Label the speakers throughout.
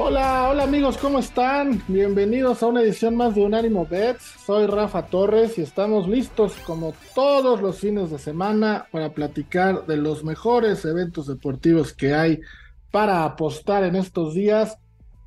Speaker 1: Hola, hola amigos, ¿cómo están? Bienvenidos a una edición más de Unánimo Bets. Soy Rafa Torres y estamos listos como todos los fines de semana para platicar de los mejores eventos deportivos que hay para apostar en estos días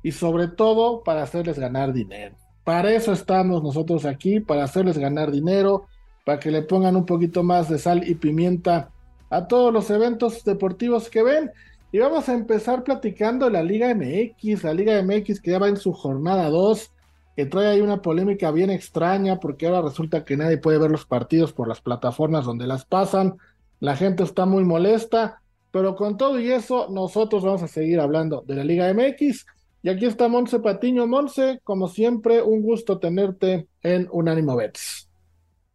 Speaker 1: y sobre todo para hacerles ganar dinero. Para eso estamos nosotros aquí, para hacerles ganar dinero, para que le pongan un poquito más de sal y pimienta a todos los eventos deportivos que ven. Y vamos a empezar platicando la Liga MX, la Liga MX que ya va en su jornada 2, que trae ahí una polémica bien extraña porque ahora resulta que nadie puede ver los partidos por las plataformas donde las pasan, la gente está muy molesta, pero con todo y eso nosotros vamos a seguir hablando de la Liga MX. Y aquí está Monse Patiño. Monse, como siempre, un gusto tenerte en Unánimo Bets.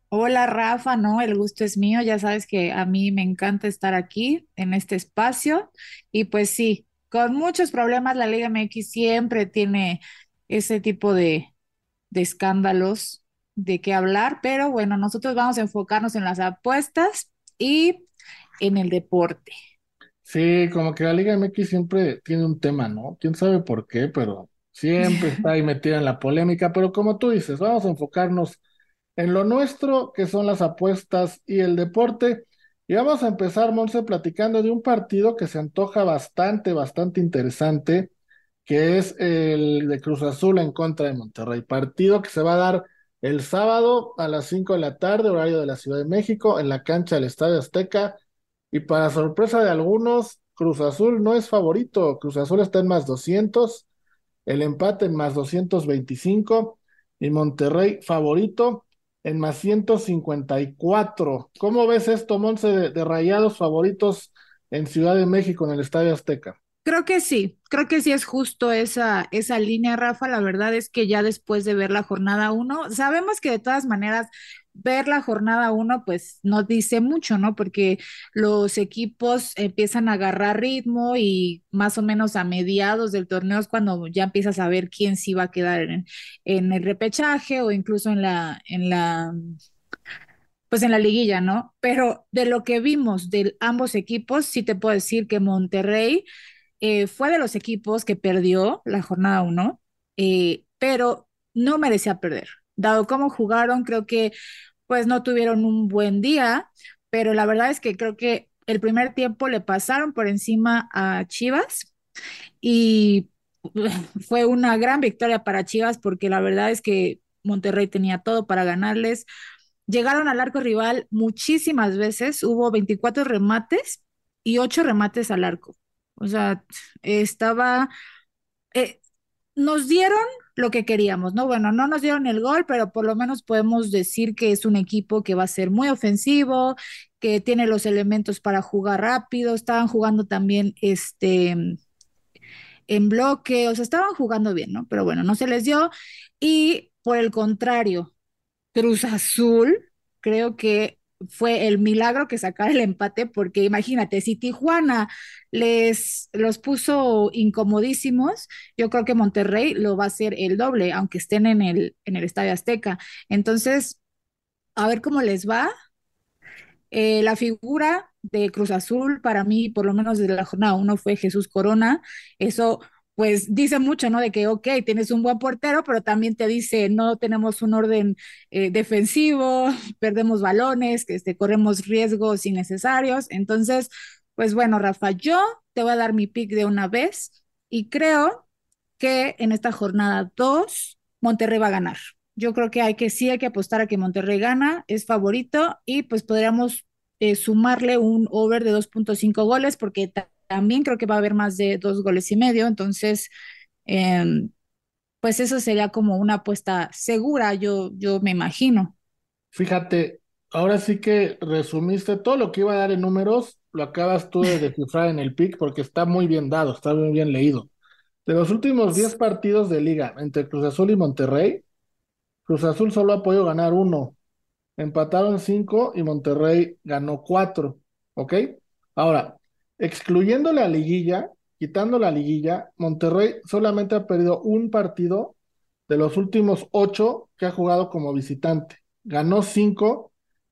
Speaker 2: Hola Rafa, no, el gusto es mío, ya sabes que a mí me encanta estar aquí en este espacio. Y pues sí, con muchos problemas la Liga MX siempre tiene ese tipo de, de escándalos de qué hablar, pero bueno, nosotros vamos a enfocarnos en las apuestas y en el deporte.
Speaker 1: Sí, como que la Liga MX siempre tiene un tema, ¿no? Quién sabe por qué, pero siempre está ahí metida en la polémica, pero como tú dices, vamos a enfocarnos en lo nuestro, que son las apuestas y el deporte. Y vamos a empezar, Monse, platicando de un partido que se antoja bastante, bastante interesante, que es el de Cruz Azul en contra de Monterrey. Partido que se va a dar el sábado a las 5 de la tarde, horario de la Ciudad de México, en la cancha del Estadio Azteca. Y para sorpresa de algunos, Cruz Azul no es favorito. Cruz Azul está en más 200, el empate en más 225 y Monterrey favorito en más 154. ¿Cómo ves esto, Monse, de, rayados favoritos en Ciudad de México, en el Estadio Azteca?
Speaker 2: Creo que sí, creo que sí es justo esa, esa línea, Rafa. La verdad es que ya después de ver la jornada uno, sabemos que de todas maneras ver la jornada uno, pues no dice mucho, ¿no? Porque los equipos empiezan a agarrar ritmo y más o menos a mediados del torneo es cuando ya empiezas a ver quién sí va a quedar en, el repechaje o incluso en la, en la, pues en la liguilla, ¿no? Pero de lo que vimos de ambos equipos, sí te puedo decir que Monterrey eh, fue de los equipos que perdió la jornada uno, eh, pero no merecía perder dado cómo jugaron, creo que pues no tuvieron un buen día, pero la verdad es que creo que el primer tiempo le pasaron por encima a Chivas y fue una gran victoria para Chivas porque la verdad es que Monterrey tenía todo para ganarles. Llegaron al arco rival muchísimas veces, hubo 24 remates y 8 remates al arco. O sea, estaba... Eh, nos dieron lo que queríamos, ¿no? Bueno, no nos dieron el gol, pero por lo menos podemos decir que es un equipo que va a ser muy ofensivo, que tiene los elementos para jugar rápido, estaban jugando también este en bloque, o sea, estaban jugando bien, ¿no? Pero bueno, no se les dio. Y por el contrario, Cruz Azul, creo que fue el milagro que sacara el empate, porque imagínate, si Tijuana les los puso incomodísimos, yo creo que Monterrey lo va a hacer el doble, aunque estén en el, en el Estadio Azteca. Entonces, a ver cómo les va. Eh, la figura de Cruz Azul, para mí, por lo menos de la jornada uno, fue Jesús Corona. Eso pues dice mucho, ¿no? De que, ok, tienes un buen portero, pero también te dice, no tenemos un orden eh, defensivo, perdemos balones, que este, corremos riesgos innecesarios. Entonces, pues bueno, Rafa, yo te voy a dar mi pick de una vez y creo que en esta jornada 2, Monterrey va a ganar. Yo creo que hay que sí hay que apostar a que Monterrey gana, es favorito y pues podríamos eh, sumarle un over de 2.5 goles porque también creo que va a haber más de dos goles y medio, entonces, em, pues eso sería como una apuesta segura, yo, yo me imagino.
Speaker 1: Fíjate, ahora sí que resumiste todo lo que iba a dar en números, lo acabas tú de descifrar en el pick porque está muy bien dado, está muy bien leído. De los últimos 10 partidos de liga entre Cruz Azul y Monterrey, Cruz Azul solo ha podido ganar uno. Empataron cinco y Monterrey ganó cuatro. ¿Ok? Ahora, excluyendo la liguilla, quitando la liguilla, Monterrey solamente ha perdido un partido de los últimos ocho que ha jugado como visitante. Ganó cinco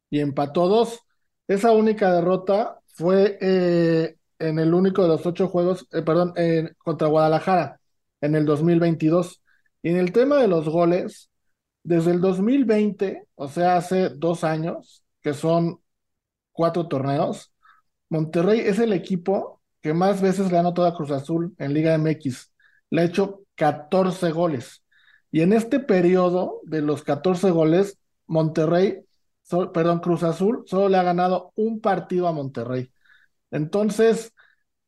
Speaker 1: y empató dos. Esa única derrota fue eh, en el único de los ocho juegos, eh, perdón, contra Guadalajara en el 2022. Y en el tema de los goles, desde el 2020, o sea, hace dos años, que son cuatro torneos, Monterrey es el equipo que más veces le ha anotado a Cruz Azul en Liga MX. Le ha hecho 14 goles. Y en este periodo de los 14 goles, Monterrey, perdón, Cruz Azul solo le ha ganado un partido a Monterrey. Entonces,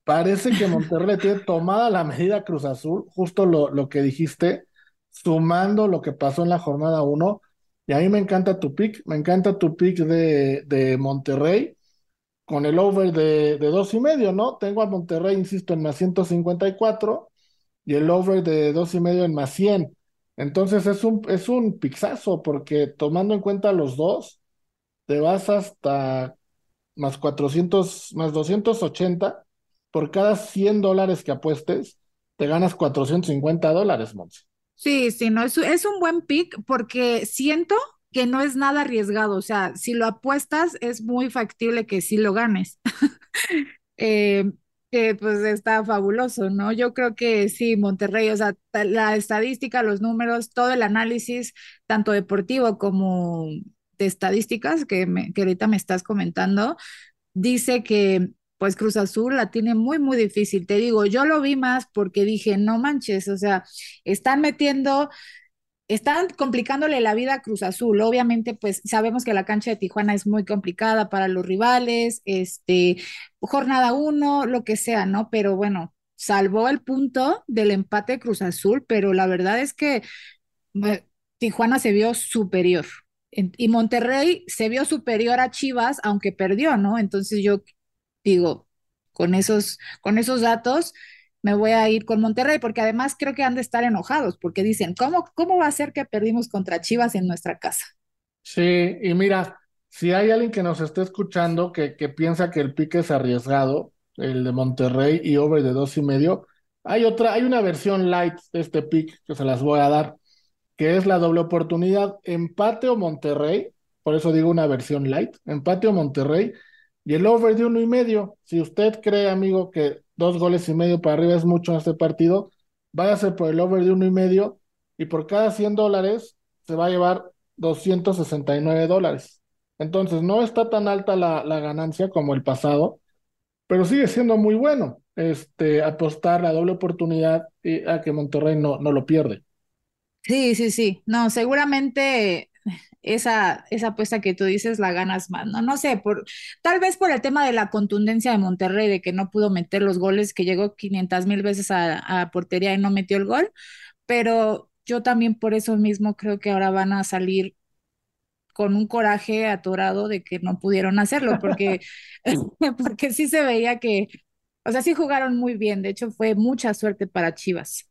Speaker 1: parece que Monterrey le tiene tomada la medida Cruz Azul, justo lo, lo que dijiste, sumando lo que pasó en la jornada 1. Y a mí me encanta tu pick, me encanta tu pick de, de Monterrey con el over de, de dos y medio, ¿no? Tengo a Monterrey, insisto, en más 154 y el over de dos y medio en más 100. Entonces es un, es un pixazo porque tomando en cuenta los dos, te vas hasta más 400, más 280 por cada 100 dólares que apuestes, te ganas 450 dólares, Monse.
Speaker 2: Sí, sí, no, es, es un buen pick porque siento que no es nada arriesgado, o sea, si lo apuestas es muy factible que sí lo ganes. eh, que pues está fabuloso, ¿no? Yo creo que sí, Monterrey, o sea, la estadística, los números, todo el análisis, tanto deportivo como de estadísticas que, que ahorita me estás comentando, dice que pues Cruz Azul la tiene muy, muy difícil. Te digo, yo lo vi más porque dije, no manches, o sea, están metiendo, están complicándole la vida a Cruz Azul. Obviamente, pues sabemos que la cancha de Tijuana es muy complicada para los rivales, este, jornada uno, lo que sea, ¿no? Pero bueno, salvó el punto del empate de Cruz Azul, pero la verdad es que eh, Tijuana se vio superior. Y Monterrey se vio superior a Chivas, aunque perdió, ¿no? Entonces yo digo, con esos, con esos datos me voy a ir con Monterrey, porque además creo que han de estar enojados, porque dicen, ¿cómo, cómo va a ser que perdimos contra Chivas en nuestra casa?
Speaker 1: Sí, y mira, si hay alguien que nos esté escuchando que, que piensa que el pique es arriesgado, el de Monterrey y over de dos y medio, hay otra, hay una versión light de este pick que se las voy a dar, que es la doble oportunidad, empate o Monterrey, por eso digo una versión light, empate o Monterrey, y el over de uno y medio, si usted cree, amigo, que dos goles y medio para arriba es mucho en este partido, váyase por el over de uno y medio y por cada 100 dólares se va a llevar 269 dólares. Entonces, no está tan alta la, la ganancia como el pasado, pero sigue siendo muy bueno este, apostar la doble oportunidad y a que Monterrey no, no lo pierde.
Speaker 2: Sí, sí, sí. No, seguramente esa, esa apuesta que tú dices la ganas más, ¿no? No sé, por, tal vez por el tema de la contundencia de Monterrey, de que no pudo meter los goles, que llegó 500 mil veces a, a portería y no metió el gol, pero yo también por eso mismo creo que ahora van a salir con un coraje atorado de que no pudieron hacerlo, porque, porque sí se veía que, o sea, sí jugaron muy bien, de hecho fue mucha suerte para Chivas.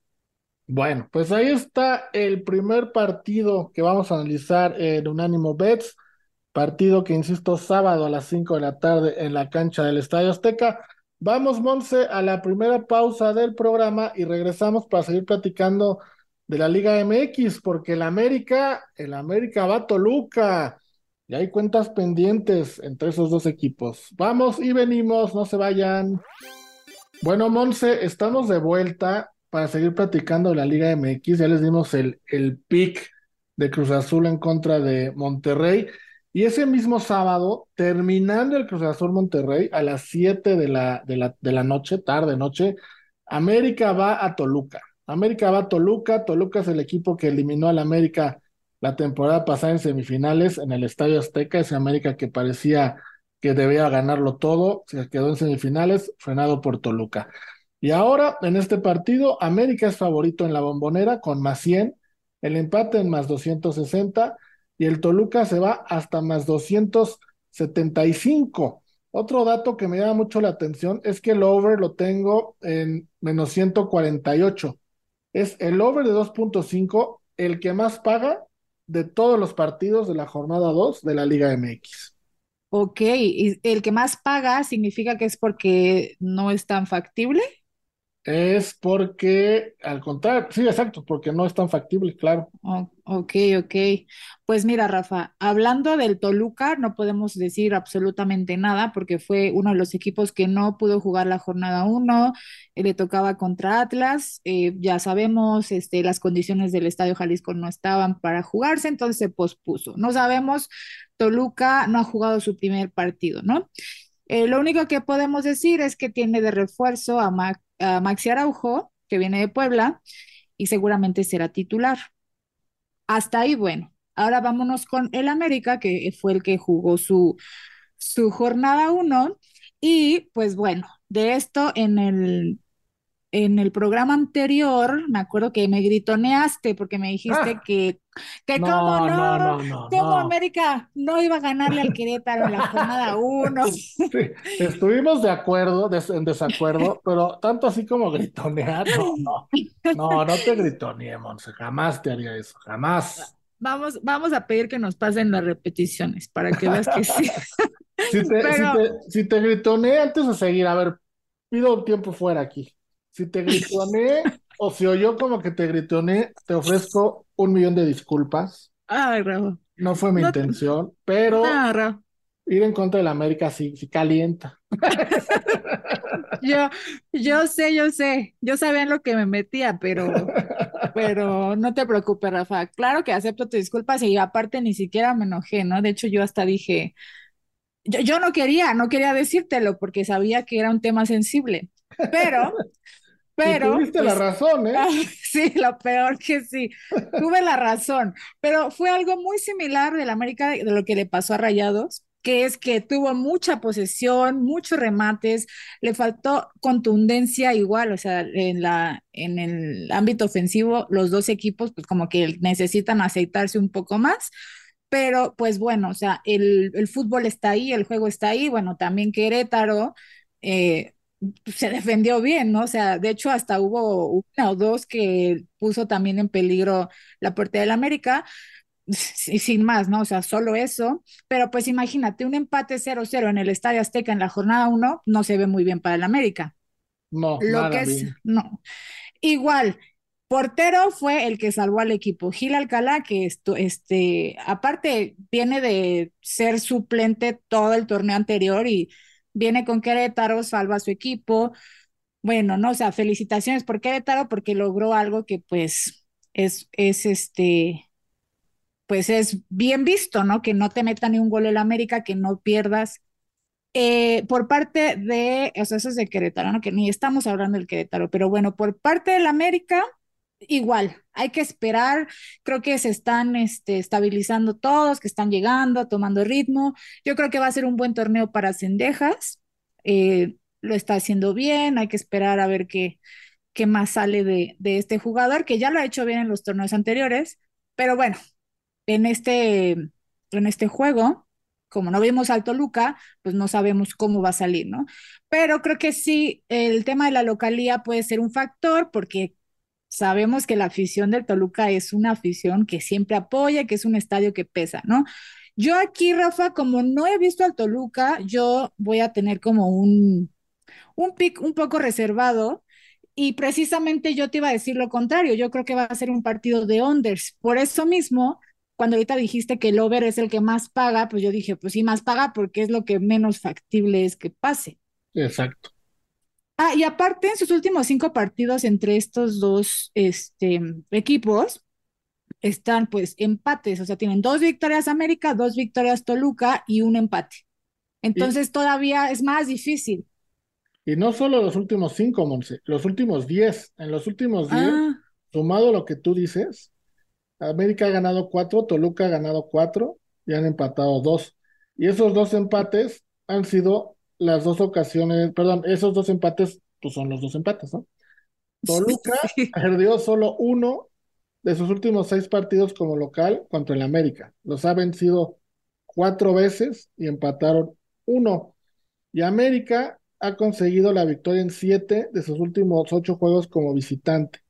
Speaker 1: Bueno, pues ahí está el primer partido que vamos a analizar en Unánimo Bets, partido que, insisto, sábado a las 5 de la tarde en la cancha del Estadio Azteca. Vamos, Monse, a la primera pausa del programa y regresamos para seguir platicando de la Liga MX, porque el América, el América va a Toluca y hay cuentas pendientes entre esos dos equipos. Vamos y venimos, no se vayan. Bueno, Monse, estamos de vuelta para seguir platicando la Liga MX. Ya les dimos el, el pick de Cruz Azul en contra de Monterrey. Y ese mismo sábado, terminando el Cruz Azul Monterrey a las 7 de la, de, la, de la noche, tarde noche, América va a Toluca. América va a Toluca. Toluca es el equipo que eliminó al América la temporada pasada en semifinales en el Estadio Azteca. Ese América que parecía que debía ganarlo todo, se quedó en semifinales, frenado por Toluca. Y ahora, en este partido, América es favorito en la bombonera con más 100, el empate en más 260 y el Toluca se va hasta más 275. Otro dato que me llama mucho la atención es que el over lo tengo en menos 148. Es el over de 2.5 el que más paga de todos los partidos de la jornada 2 de la Liga MX.
Speaker 2: Ok, ¿y el que más paga significa que es porque no es tan factible?
Speaker 1: Es porque, al contrario, sí, exacto, porque no es tan factible, claro.
Speaker 2: Oh, ok, ok. Pues mira, Rafa, hablando del Toluca, no podemos decir absolutamente nada porque fue uno de los equipos que no pudo jugar la jornada 1, le tocaba contra Atlas, eh, ya sabemos, este, las condiciones del Estadio Jalisco no estaban para jugarse, entonces se pospuso. No sabemos, Toluca no ha jugado su primer partido, ¿no? Eh, lo único que podemos decir es que tiene de refuerzo a, Maxi Araujo, que viene de Puebla, y seguramente será titular. Hasta ahí, bueno. Ahora vámonos con el América, que fue el que jugó su, su jornada 1. Y pues bueno, de esto en el en el programa anterior, me acuerdo que me gritoneaste porque me dijiste
Speaker 1: Ah,
Speaker 2: que, que
Speaker 1: no,
Speaker 2: cómo
Speaker 1: no,
Speaker 2: no, cómo. América no iba a ganarle al Querétaro en la jornada uno.
Speaker 1: Sí, estuvimos de acuerdo, des- en desacuerdo, pero tanto así como gritonear, no, no, no, no te gritoneé, Monse, jamás te haría eso, jamás.
Speaker 2: Vamos, vamos a pedir que nos pasen las repeticiones para que veas que sí.
Speaker 1: Si te, si te, si te gritoneé antes de seguir, a ver, pido un tiempo fuera aquí. Si te gritoneé o si oyó como que te gritoneé, te ofrezco un millón de disculpas.
Speaker 2: Ay, Rafa.
Speaker 1: No fue mi
Speaker 2: No,
Speaker 1: intención, pero
Speaker 2: no, Rafa.
Speaker 1: ir en contra de la América sí, sí calienta.
Speaker 2: Yo, yo sé, yo sé. Yo sabía en lo que me metía, pero, pero no te preocupes, Rafa. Claro que acepto tus disculpas y aparte ni siquiera me enojé, ¿no? De hecho, yo hasta dije, yo, yo no quería, no quería decírtelo porque sabía que era un tema sensible. Pero,
Speaker 1: Y
Speaker 2: pero,
Speaker 1: tuviste la
Speaker 2: pues,
Speaker 1: razón, ¿eh?
Speaker 2: Ah, sí, lo peor que sí, tuve la razón, pero fue algo muy similar del América de lo que le pasó a Rayados, que es que tuvo mucha posesión, muchos remates, le faltó contundencia igual, o sea, en la, en el ámbito ofensivo, los dos equipos pues como que necesitan aceitarse un poco más. Pero pues bueno, o sea, el, el fútbol está ahí, el juego está ahí, bueno, también Querétaro, eh, se defendió bien, ¿no? O sea, de hecho hasta hubo una o dos que puso también en peligro la puerta del América, y sin más, ¿no? O sea, solo eso, pero pues imagínate, un empate 0-0 en el Estadio Azteca en la jornada 1 no se ve muy bien para el América.
Speaker 1: No,
Speaker 2: Lo
Speaker 1: nada
Speaker 2: que es,
Speaker 1: bien.
Speaker 2: no. Igual, portero fue el que salvó al equipo. Gil Alcalá, que esto, este, aparte viene de ser suplente todo el torneo anterior y viene con Querétaro, salva a su equipo. Bueno, no, o sea, felicitaciones por Querétaro porque logró algo que pues es, es este, pues es bien visto, ¿no? Que no te meta ni un gol el América, que no pierdas. Eh, por parte de, o sea, eso es de Querétaro, ¿no? Que ni estamos hablando del Querétaro, pero bueno, por parte del América, igual, hay que esperar, creo que se están este, estabilizando todos, que están llegando, tomando ritmo. Yo creo que va a ser un buen torneo para Cendejas, eh, lo está haciendo bien, hay que esperar a ver qué, qué más sale de, de este jugador, que ya lo ha hecho bien en los torneos anteriores, pero bueno, en este, en este juego, como no vimos al Toluca, pues no sabemos cómo va a salir, ¿no? Pero creo que sí, el tema de la localía puede ser un factor porque sabemos que la afición del Toluca es una afición que siempre apoya, que es un estadio que pesa, ¿no? Yo aquí, Rafa, como no he visto al Toluca, yo voy a tener como un, un pick un poco reservado y precisamente yo te iba a decir lo contrario, yo creo que va a ser un partido de unders. Por eso mismo, cuando ahorita dijiste que el over es el que más paga, pues yo dije, pues sí, más paga porque es lo que menos factible es que pase.
Speaker 1: Exacto.
Speaker 2: Ah, y aparte, en sus últimos cinco partidos entre estos dos este, equipos, están pues empates, o sea, tienen dos victorias América, dos victorias Toluca y un empate.
Speaker 1: Y,
Speaker 2: Entonces todavía es más difícil.
Speaker 1: y no solo los últimos cinco, Monse, los últimos diez. En los últimos diez,
Speaker 2: Ah,
Speaker 1: sumado lo que tú dices, América ha ganado cuatro, Toluca ha ganado cuatro y han empatado dos. Y esos dos empates han sido las dos ocasiones, perdón, esos dos empates, pues son los dos empates, ¿no? Toluca
Speaker 2: sí.
Speaker 1: perdió solo uno de sus últimos seis partidos como local contra el América. Los ha vencido cuatro veces y empataron uno. Y América ha conseguido la victoria en siete de sus últimos ocho juegos como visitante.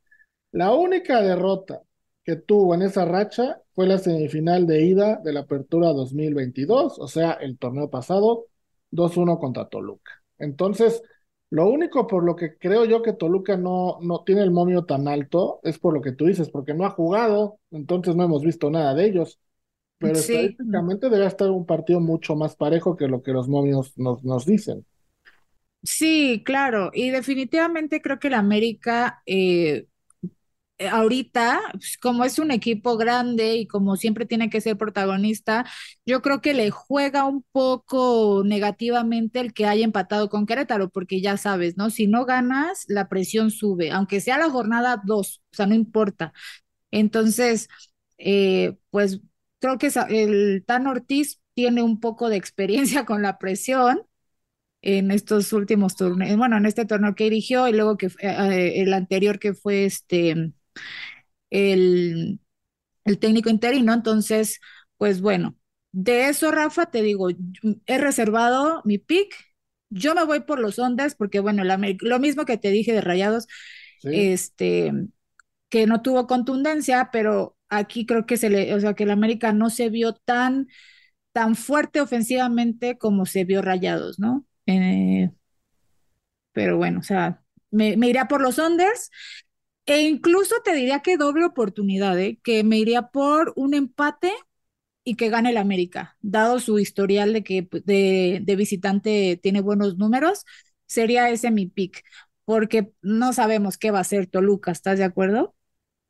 Speaker 1: La única derrota que tuvo en esa racha fue la semifinal de ida de la Apertura 2022, o sea, el torneo pasado, 2-1 contra Toluca. Entonces, lo único por lo que creo yo que Toluca no, no tiene el momio tan alto es por lo que tú dices, porque no ha jugado, entonces no hemos visto nada de ellos. Pero
Speaker 2: Sí.
Speaker 1: estadísticamente debe estar un partido mucho más parejo que lo que los momios nos, nos dicen.
Speaker 2: Sí, claro, y definitivamente creo que el América eh, eh, ahorita, pues, como es un equipo grande y como siempre tiene que ser protagonista, yo creo que le juega un poco negativamente el que haya empatado con Querétaro, porque ya sabes, ¿no? Si no ganas, la presión sube, aunque sea la jornada dos, o sea, no importa. Entonces, eh, pues creo que el Tan Ortiz tiene un poco de experiencia con la presión en estos últimos torneos, bueno, en este torneo que dirigió y luego que eh, el anterior que fue este el, el técnico interino. Entonces, pues bueno, de eso, Rafa, te digo, he reservado mi pick. Yo me voy por los Ondas porque, bueno, la lo mismo que te dije de Rayados,
Speaker 1: ¿sí?
Speaker 2: este, que no tuvo contundencia, pero aquí creo que se le, o sea, que el América no se vio tan, tan fuerte ofensivamente como se vio Rayados, ¿no? Eh, pero bueno, o sea, me, me iría por los Onders e incluso te diría que doble oportunidad, ¿eh? Que me iría por un empate y que gane el América, dado su historial de que pues, de, de visitante tiene buenos números, sería ese mi pick, porque no sabemos qué va a hacer Toluca, ¿estás de acuerdo?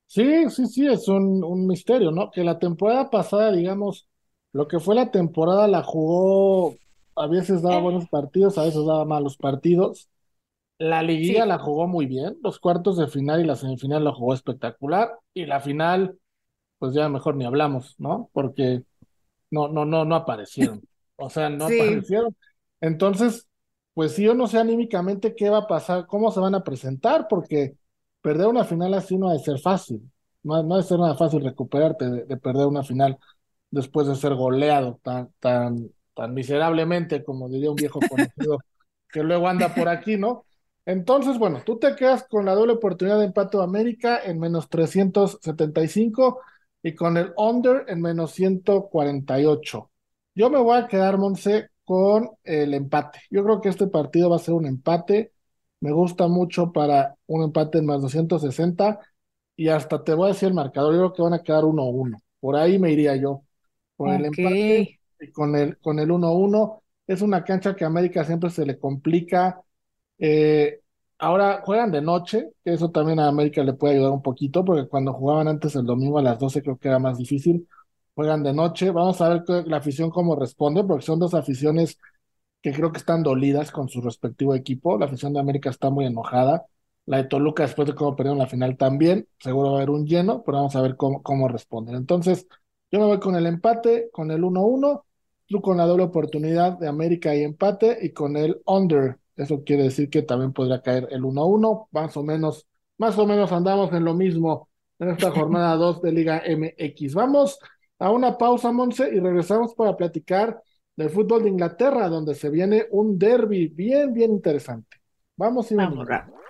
Speaker 1: Sí, sí, sí, es un, un misterio, ¿no? Que la temporada pasada, digamos, lo que fue la temporada la jugó, a veces daba buenos partidos, a veces daba malos partidos. La liguilla
Speaker 2: Sí,
Speaker 1: la jugó muy bien, los cuartos de final y la semifinal la jugó espectacular, y la final, pues ya mejor ni hablamos, ¿no? Porque no, no, no, no aparecieron. O sea, no
Speaker 2: sí,
Speaker 1: aparecieron. Entonces, pues sí, yo no sé anímicamente qué va a pasar, cómo se van a presentar, porque perder una final así no ha de ser fácil. No, no ha de ser nada fácil recuperarte de, de perder una final después de ser goleado tan, tan, tan miserablemente, como diría un viejo conocido que luego anda por aquí, ¿no? Entonces, bueno, tú te quedas con la doble oportunidad de empate de América en menos 375 y con el under en menos 148. Yo me voy a quedar, Monse, con el empate. Yo creo que este partido va a ser un empate. Me gusta mucho para un empate en más 260 y hasta te voy a decir el marcador. Yo creo que van a quedar 1-1. Por ahí me iría yo. Por el empate y con el, con el 1-1. Es una cancha que a América siempre se le complica. Eh, ahora juegan de noche, que eso también a América le puede ayudar un poquito, porque cuando jugaban antes el domingo a las 12 creo que era más difícil. Juegan de noche. Vamos a ver la afición cómo responde, porque son dos aficiones que creo que están dolidas con su respectivo equipo. La afición de América está muy enojada. La de Toluca, después de cómo perdieron la final también, seguro va a haber un lleno, pero vamos a ver cómo, cómo responden. Entonces, yo me voy con el empate, con el 1-1, tú con la doble oportunidad de América y empate, y con el under. Eso quiere decir que también podría caer el 1-1, más o menos, más o menos andamos en lo mismo en esta jornada 2 de Liga MX. Vamos a una pausa, Monse, y regresamos para platicar del fútbol de Inglaterra, donde se viene un derby bien, bien interesante. Vamos y
Speaker 2: vamos,
Speaker 1: venimos.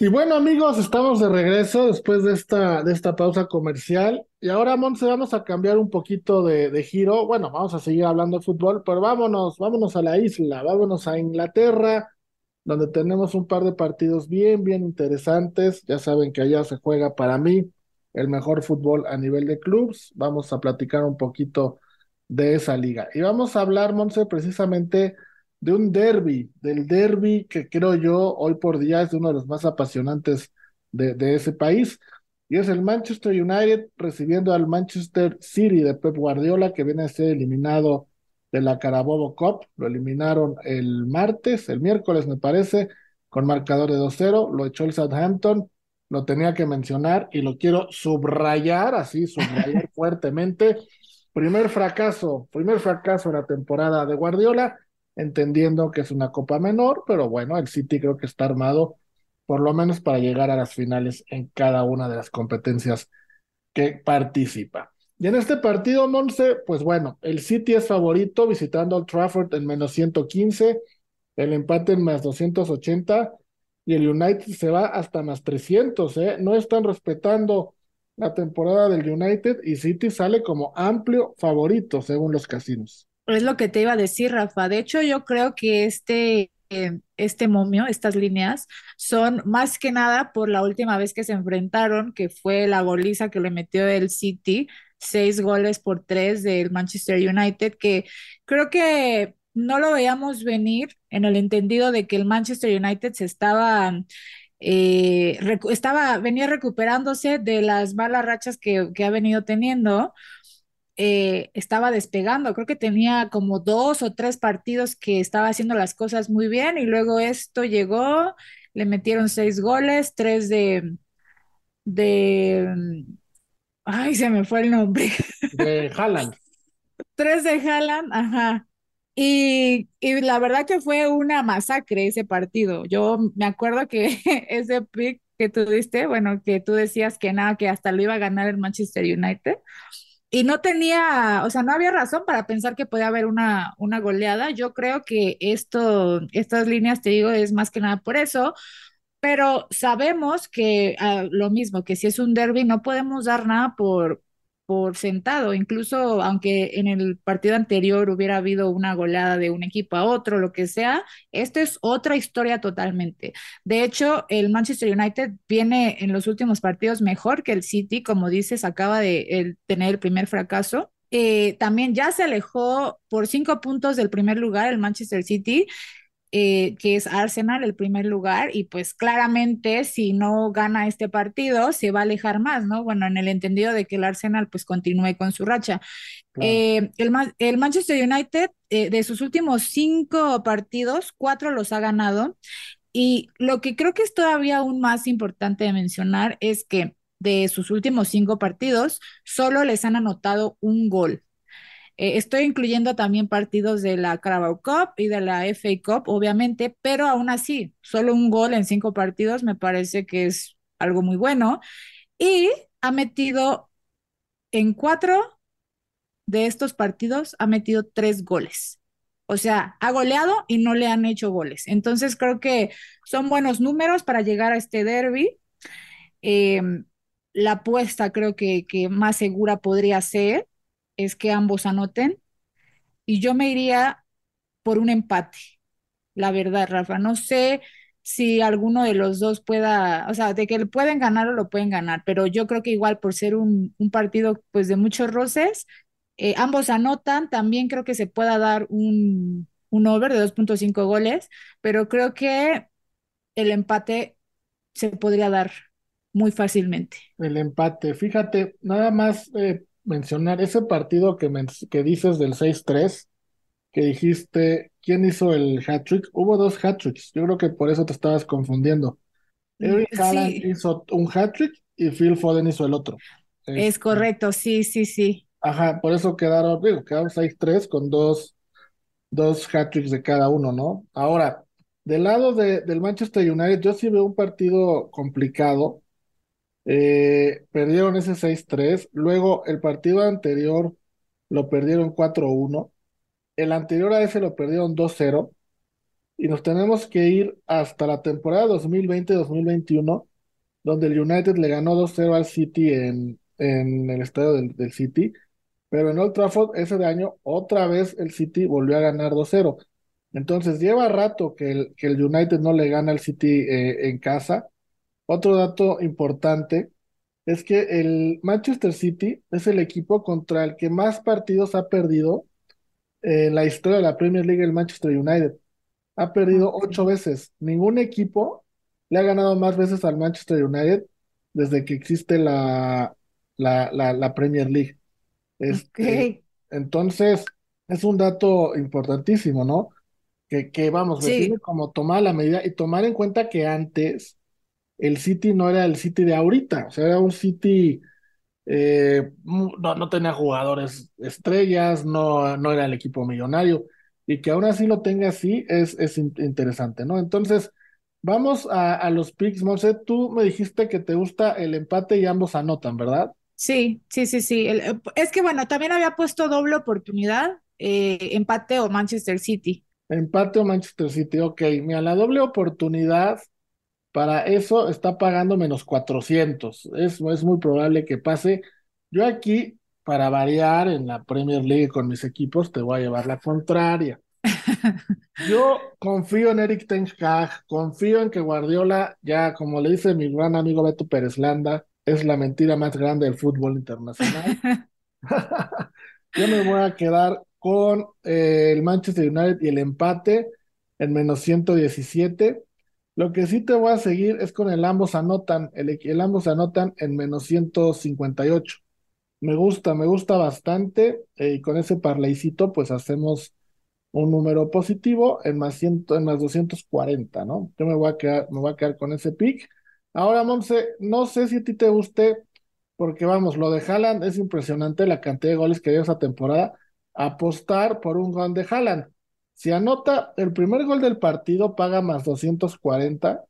Speaker 1: Y bueno, amigos, estamos de regreso después de esta, de esta pausa comercial. Y ahora, Monse, vamos a cambiar un poquito de, de giro. Bueno, vamos a seguir hablando de fútbol, pero vámonos, vámonos a la isla, vámonos a Inglaterra, donde tenemos un par de partidos bien, bien interesantes. Ya saben que allá se juega para mí el mejor fútbol a nivel de clubs. Vamos a platicar un poquito de esa liga. Y vamos a hablar, Monse, precisamente de un derby, del derby que creo yo hoy por día es uno de los más apasionantes de, de ese país. Y es el Manchester United recibiendo al Manchester City de Pep Guardiola, que viene a ser eliminado de la Carabobo Cup. Lo eliminaron el martes, el miércoles me parece, con marcador de 2-0. Lo echó el Southampton. Lo tenía que mencionar y lo quiero subrayar, así, subrayar fuertemente. Primer fracaso, primer fracaso en la temporada de Guardiola, entendiendo que es una copa menor, pero bueno, el City creo que está armado por lo menos para llegar a las finales en cada una de las competencias que participa. Y en este partido, Monse, pues bueno, el City es favorito visitando al Trafford en menos 115, el empate en más 280 y el United se va hasta más 300, ¿eh? No están respetando la temporada del United y City sale como amplio favorito según los casinos.
Speaker 2: Es lo que te iba a decir, Rafa. De hecho, yo creo que este, eh, este momio, estas líneas, son más que nada por la última vez que se enfrentaron, que fue la goliza que le metió el City, seis goles por tres del Manchester United, que creo que no lo veíamos venir en el entendido de que el Manchester United se estaba eh, estaba, venía recuperándose de las malas rachas que, que ha venido teniendo eh, estaba despegando. Creo que tenía como dos o tres partidos que estaba haciendo las cosas muy bien y luego esto llegó, le metieron seis goles, tres de, de, ay, se me fue el nombre.
Speaker 1: De Haaland.
Speaker 2: tres de Haaland, ajá. Y, y, la verdad que fue una masacre ese partido. Yo me acuerdo que ese pick que tú diste, bueno, que tú decías que nada, que hasta lo iba a ganar el Manchester United y no tenía, o sea, no había razón para pensar que podía haber una, una goleada. Yo creo que esto, estas líneas, te digo, es más que nada por eso, pero sabemos que ah, lo mismo, que si es un derby, no podemos dar nada por, por sentado, incluso aunque en el partido anterior hubiera habido una goleada de un equipo a otro, lo que sea, esto es otra historia totalmente. De hecho, el Manchester United viene en los últimos partidos mejor que el City, como dices, acaba de tener el primer fracaso. Eh, también ya se alejó por cinco puntos del primer lugar el Manchester City eh, que es Arsenal el primer lugar, y pues claramente si no gana este partido se va a alejar más, ¿no? Bueno, en el entendido de que el Arsenal pues continúe con su racha. Eh, el, el, Manchester United, eh, de sus últimos cinco partidos, cuatro los ha ganado, y lo que creo que es todavía aún más importante de mencionar es que de sus últimos cinco partidos, solo les han anotado un gol. Eh, estoy incluyendo también partidos de la Carabao Cup y de la FA Cup, obviamente, pero aún así, solo un gol en cinco partidos me parece que es algo muy bueno. Y ha metido en cuatro de estos partidos, ha metido tres goles. O sea, ha goleado y no le han hecho goles. Entonces creo que son buenos números para llegar a este derby. Em, la apuesta creo que, que más segura podría ser es que ambos anoten y yo me iría por un empate, la verdad, Rafa. No sé si alguno de los dos pueda, o sea, de que pueden ganar o lo pueden ganar, pero yo creo que igual por ser un, partido pues de muchos roces, eh, ambos anotan, también creo que se pueda dar un, un over de 2.5 goles, pero creo que el empate se podría dar muy fácilmente.
Speaker 1: El empate, fíjate, nada más eh, mencionar ese partido que, que dices del 6-3, que dijiste, ¿quién hizo el hat-trick? Hubo dos hat-tricks, yo creo que por eso te estabas confundiendo. Mm, Eric Haaland hizo un hat-trick y Phil Foden hizo el otro.
Speaker 2: Es este, correcto, sí, sí, sí.
Speaker 1: Ajá, por eso quedaron, digo, quedaron 6-3 con dos, dos hat-tricks de cada uno, ¿no? Ahora, del lado de, del Manchester United, yo sí veo un partido complicado eh, perdieron ese 6-3. Luego el partido anterior lo perdieron 4-1. El anterior a ese lo perdieron 2-0. Y nos tenemos que ir hasta la temporada 2020-2021, donde el United le ganó 2-0 al City en, en el estadio del, City. Pero en Old Trafford ese año, otra vez el City volvió a ganar 2-0. Entonces lleva rato que el, que el United no le gana al City eh, en casa otro dato importante es que el Manchester City es el equipo contra el que más partidos ha perdido en la historia de la Premier League, el Manchester United. Ha perdido ocho veces. Ningún equipo le ha ganado más veces al Manchester United desde que existe la, la, la, Premier League. Este, entonces, es un dato importantísimo, ¿no? Que, que vamos, sí. como tomar la medida y tomar en cuenta que antes el City no era el City de ahorita, o sea, era un City, eh, no, no tenía jugadores estrellas, no, no era el equipo millonario, y que aún así lo tenga así es, es interesante, ¿no? Entonces, vamos a, los picks, Monse, tú me dijiste que te gusta el empate y ambos anotan, ¿verdad?
Speaker 2: Sí, sí, sí, sí. Es que bueno, también había puesto doble oportunidad, eh, empate o Manchester City.
Speaker 1: Empate o Manchester City, ok. Mira, la doble oportunidad Para eso está pagando menos 400. Es, es muy probable que pase. Yo aquí, para variar en la Premier League con mis equipos, te voy a llevar la contraria. Yo confío en Eric Ten Hag, confío en que Guardiola, ya como le dice mi gran amigo Beto Pérez Landa, es la mentira más grande del fútbol internacional. Yo me voy a quedar con eh, el Manchester United y el empate en menos 117. Lo que sí te voy a seguir es con el ambos anotan, el, el ambos anotan en menos 158. Me gusta, me gusta bastante eh, y con ese parlaycito pues hacemos un número positivo en más, ciento, en más 240, ¿no? Yo me voy a quedar, me voy a quedar con ese pick. Ahora, Monse, no sé si a ti te guste, porque vamos, lo de Haaland es impresionante la cantidad de goles que dio esa temporada. Apostar por un gol de Haaland. Si anota el primer gol del partido, paga más 240,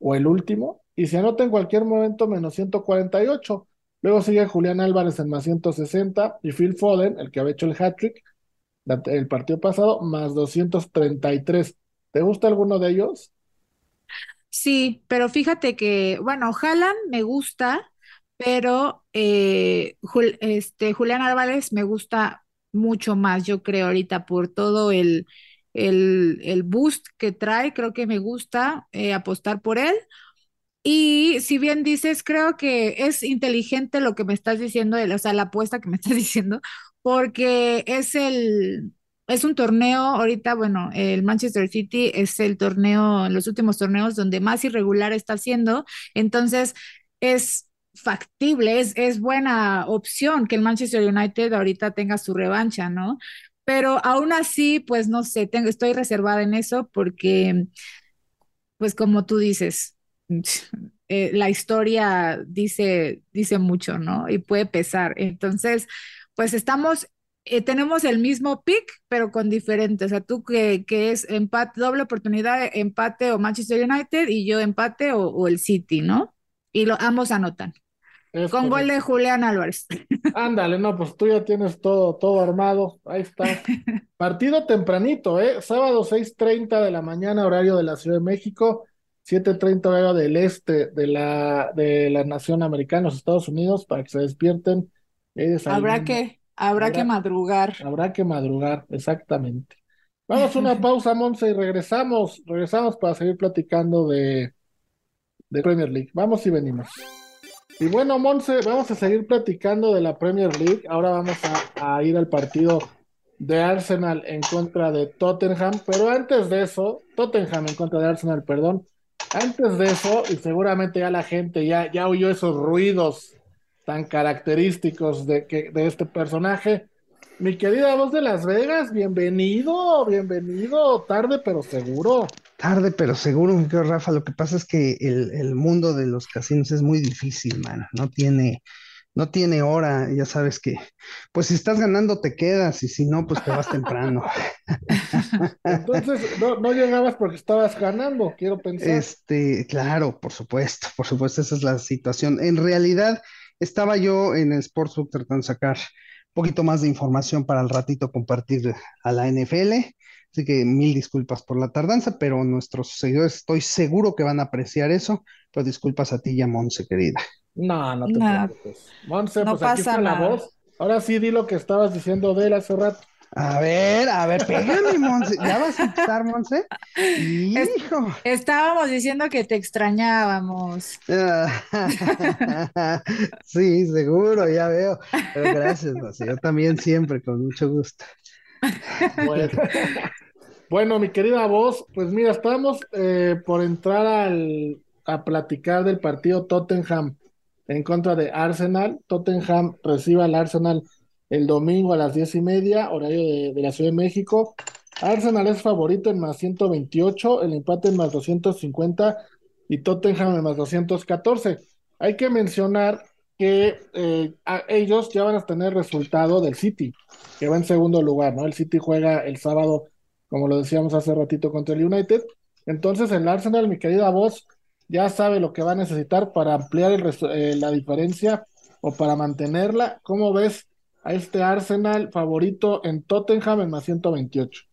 Speaker 1: o el último, y si anota en cualquier momento, menos 148. Luego sigue Julián Álvarez en más 160 y Phil Foden, el que había hecho el hat-trick, el partido pasado, más 233. ¿Te gusta alguno de ellos?
Speaker 2: Sí, pero fíjate que, bueno, Haaland me gusta, pero eh, este, Julián Álvarez me gusta mucho más, yo creo, ahorita por todo el, el, el boost que trae, creo que me gusta eh, apostar por él. Y si bien dices, creo que es inteligente lo que me estás diciendo, o sea, la apuesta que me estás diciendo, porque es el, es un torneo, ahorita, bueno, el Manchester City es el torneo, los últimos torneos donde más irregular está haciendo, entonces es factible, es, es buena opción que el Manchester United ahorita tenga su revancha, ¿no? Pero aún así, pues no sé, tengo, estoy reservada en eso porque, pues como tú dices, eh, la historia dice, dice mucho, ¿no? Y puede pesar. Entonces, pues estamos, eh, tenemos el mismo pick, pero con diferentes. O sea, tú que, que es empate, doble oportunidad, empate o Manchester United y yo empate o, el City, ¿no? Y lo, ambos anotan. Con gol de Julián Álvarez.
Speaker 1: Ándale, no, pues tú ya tienes todo, todo armado. Ahí está. Partido tempranito, ¿eh? Sábado 6:30 de la mañana, horario de la Ciudad de México. 7:30 horario del este de la, de la nación americana, los Estados Unidos, para que se despierten
Speaker 2: Habrá que, habrá, que madrugar.
Speaker 1: Habrá que madrugar, exactamente. Vamos a una pausa, Monse, y regresamos. Regresamos para seguir platicando de, de Premier League. Vamos y venimos. Y bueno, Monse, vamos a seguir platicando de la Premier League. Ahora vamos a, ir al partido de Arsenal en contra de Tottenham. Pero antes de eso, Tottenham en contra de Arsenal, perdón. Antes de eso, y seguramente ya la gente ya, ya oyó esos ruidos tan característicos de, que, de este personaje. Mi querida voz de Las Vegas, bienvenido, bienvenido, tarde pero seguro.
Speaker 3: Tarde pero seguro, mi querido Rafa. Lo que pasa es que el, el mundo de los casinos es muy difícil, man. No tiene, no tiene hora, ya sabes que, pues si estás ganando te quedas y si no, pues te vas temprano.
Speaker 1: Entonces, no, no, llegabas porque estabas ganando, quiero pensar.
Speaker 3: Este, claro, por supuesto, por supuesto, esa es la situación. En realidad, estaba yo en el Sportsbook tratando de sacar un poquito más de información para el ratito compartir a la NFL. Así que mil disculpas por la tardanza, pero nuestros seguidores estoy seguro que van a apreciar eso. Pero disculpas a ti y a Monse, querida.
Speaker 1: No, no te preocupes. Monse, pues aquí está la voz. Ahora sí di lo que estabas diciendo de él hace rato.
Speaker 3: A ver, a ver, pégame, Monse. ¿Ya vas a empezar, Monse? Hijo.
Speaker 2: Estábamos diciendo que te extrañábamos.
Speaker 3: sí, seguro, ya veo. Pero gracias, Monse. Yo también siempre, con mucho gusto.
Speaker 1: Bueno, mi querida voz, pues mira, estamos eh, por entrar al, a platicar del partido Tottenham en contra de Arsenal. Tottenham recibe al Arsenal el domingo a las diez y media, horario de, la Ciudad de México. Arsenal es favorito en más 128, el empate en más 250 y Tottenham en más 214. Hay que mencionar que eh, ellos ya van a tener resultado del City, que va en segundo lugar, ¿no? El City juega el sábado, como lo decíamos hace ratito, contra el United. Entonces el Arsenal, mi querida voz, ya sabe lo que va a necesitar para ampliar eh, la diferencia o para mantenerla. ¿Cómo ves a este Arsenal favorito en Tottenham en más 128.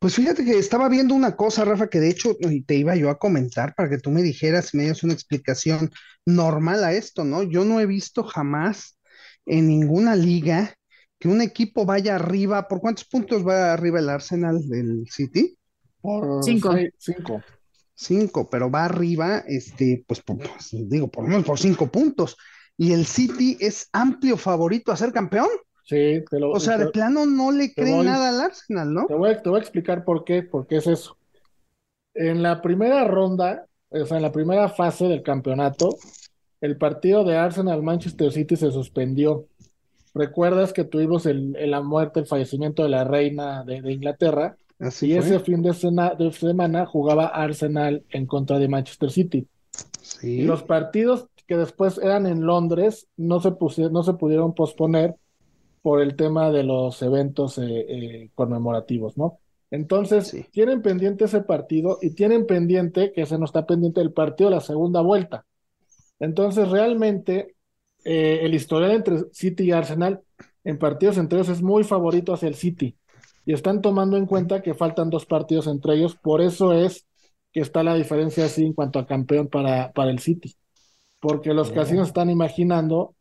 Speaker 3: Pues fíjate que estaba viendo una cosa, Rafa, que de hecho te iba yo a comentar para que tú me dijeras y me dieras una explicación normal a esto, ¿no? Yo no he visto jamás en ninguna liga que un equipo vaya arriba. ¿Por cuántos puntos va arriba el Arsenal del City?
Speaker 1: Por
Speaker 2: Cinco.
Speaker 1: seis- cinco.
Speaker 3: Cinco, pero va arriba, este, pues, por- pues, digo, por lo menos por cinco puntos. Y el City es amplio favorito a ser campeón.
Speaker 1: Sí, te lo,
Speaker 3: O sea, de plano no le cree
Speaker 1: voy.
Speaker 3: nada al Arsenal, ¿no?
Speaker 1: te voy, a- te voy a explicar por qué, por qué es eso. En la primera ronda, o sea, en la primera fase del campeonato, el partido de Arsenal-Manchester City se suspendió. ¿Recuerdas que tuvimos el, el- la muerte, el fallecimiento de la reina de, de Inglaterra?
Speaker 3: Así
Speaker 1: Y
Speaker 3: fue.
Speaker 1: ese fin de, sena- de semana jugaba Arsenal en contra de Manchester City.
Speaker 3: Sí.
Speaker 1: Y los partidos que después eran en Londres no se pusi- no se pudieron posponer por el tema de los eventos eh, eh, conmemorativos, ¿no? Entonces,
Speaker 3: Sí.
Speaker 1: tienen pendiente ese partido y tienen pendiente, que ese no está pendiente, el partido de la segunda vuelta. Entonces, realmente, eh, el historial entre City y Arsenal en partidos entre ellos es muy favorito hacia el City. Y están tomando en cuenta que faltan dos partidos entre ellos, por eso es que está la diferencia así en cuanto a campeón para, para el City. Porque los casinos están imaginando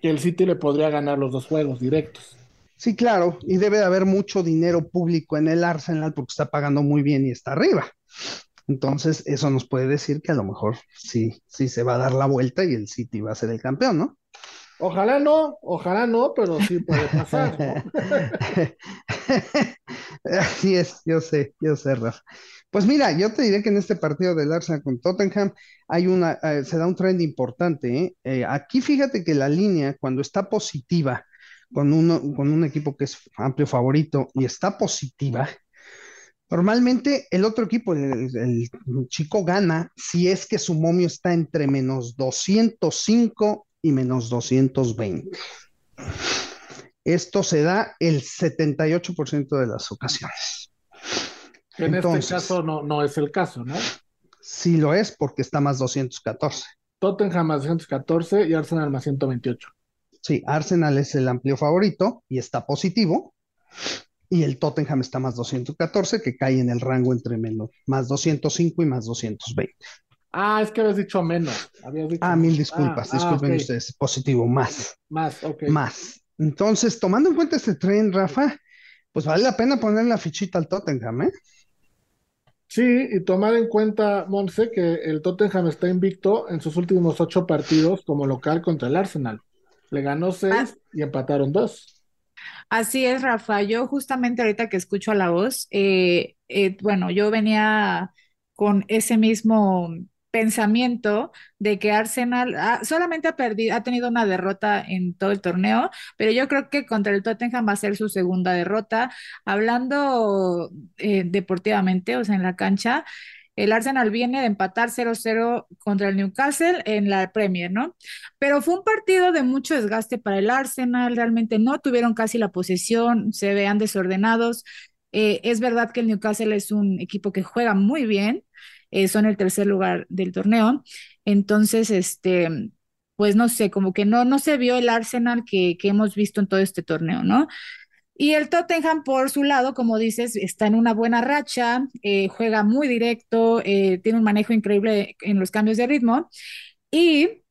Speaker 1: que el City le podría ganar los dos juegos directos.
Speaker 3: Sí, claro, y debe de haber mucho dinero público en el Arsenal porque está pagando muy bien y está arriba. Entonces, eso nos puede decir que a lo mejor sí, sí se va a dar la vuelta y el City va a ser el campeón, ¿no?
Speaker 1: Ojalá no, ojalá no, pero sí puede pasar, ¿no?
Speaker 3: Así es, yo sé, yo sé, Rafa. Pues mira, yo te diré que en este partido del Arsenal con Tottenham hay una, eh, se da un trend importante, ¿eh? Eh, aquí fíjate que la línea, cuando está positiva, con con un equipo que es amplio favorito y está positiva, normalmente el otro equipo, el- el chico gana si es que su momio está entre menos 205 y menos 220. Esto se da el 78% de las ocasiones.
Speaker 1: En
Speaker 3: Entonces,
Speaker 1: este caso no, no es el caso, ¿no?
Speaker 3: sí lo es porque está más 214.
Speaker 1: Tottenham más 214 y Arsenal más 128.
Speaker 3: Sí, Arsenal es el amplio favorito y está positivo. Y el Tottenham está más 214, que cae en el rango entre menos, más 205 y más 220.
Speaker 1: Ah, es que habías dicho menos. Habías dicho
Speaker 3: Ah, mil disculpas,
Speaker 1: Ah, ah,
Speaker 3: disculpen ustedes, positivo, más,
Speaker 1: Más, ok.
Speaker 3: más. Entonces, tomando en cuenta este tren, Rafa, pues vale la pena poner la fichita al Tottenham, ¿eh?
Speaker 1: Sí, y tomar en cuenta, Monse, que el Tottenham está invicto en sus últimos ocho partidos como local contra el Arsenal. Le ganó seis y empataron dos.
Speaker 2: Así es, Rafa. Yo justamente ahorita que escucho a la voz, eh, eh, bueno, yo venía con ese mismo pensamiento de que Arsenal solamente ha perdido, ha tenido una derrota en todo el torneo, pero yo creo que contra el Tottenham va a ser su segunda derrota. Hablando eh, deportivamente, o sea, en la cancha, el Arsenal viene de empatar 0-0 contra el Newcastle en la Premier, ¿no? Pero fue un partido de mucho desgaste para el Arsenal, realmente no tuvieron casi la posesión, se vean desordenados. Eh, es verdad que el Newcastle es un equipo que juega muy bien, son el tercer lugar del torneo, entonces, este, pues no sé, como que no, no se vio el Arsenal que, que hemos visto en todo este torneo, ¿no? Y el Tottenham, por su lado, como dices, está en una buena racha, eh, juega muy directo, eh, tiene un manejo increíble en los cambios de ritmo y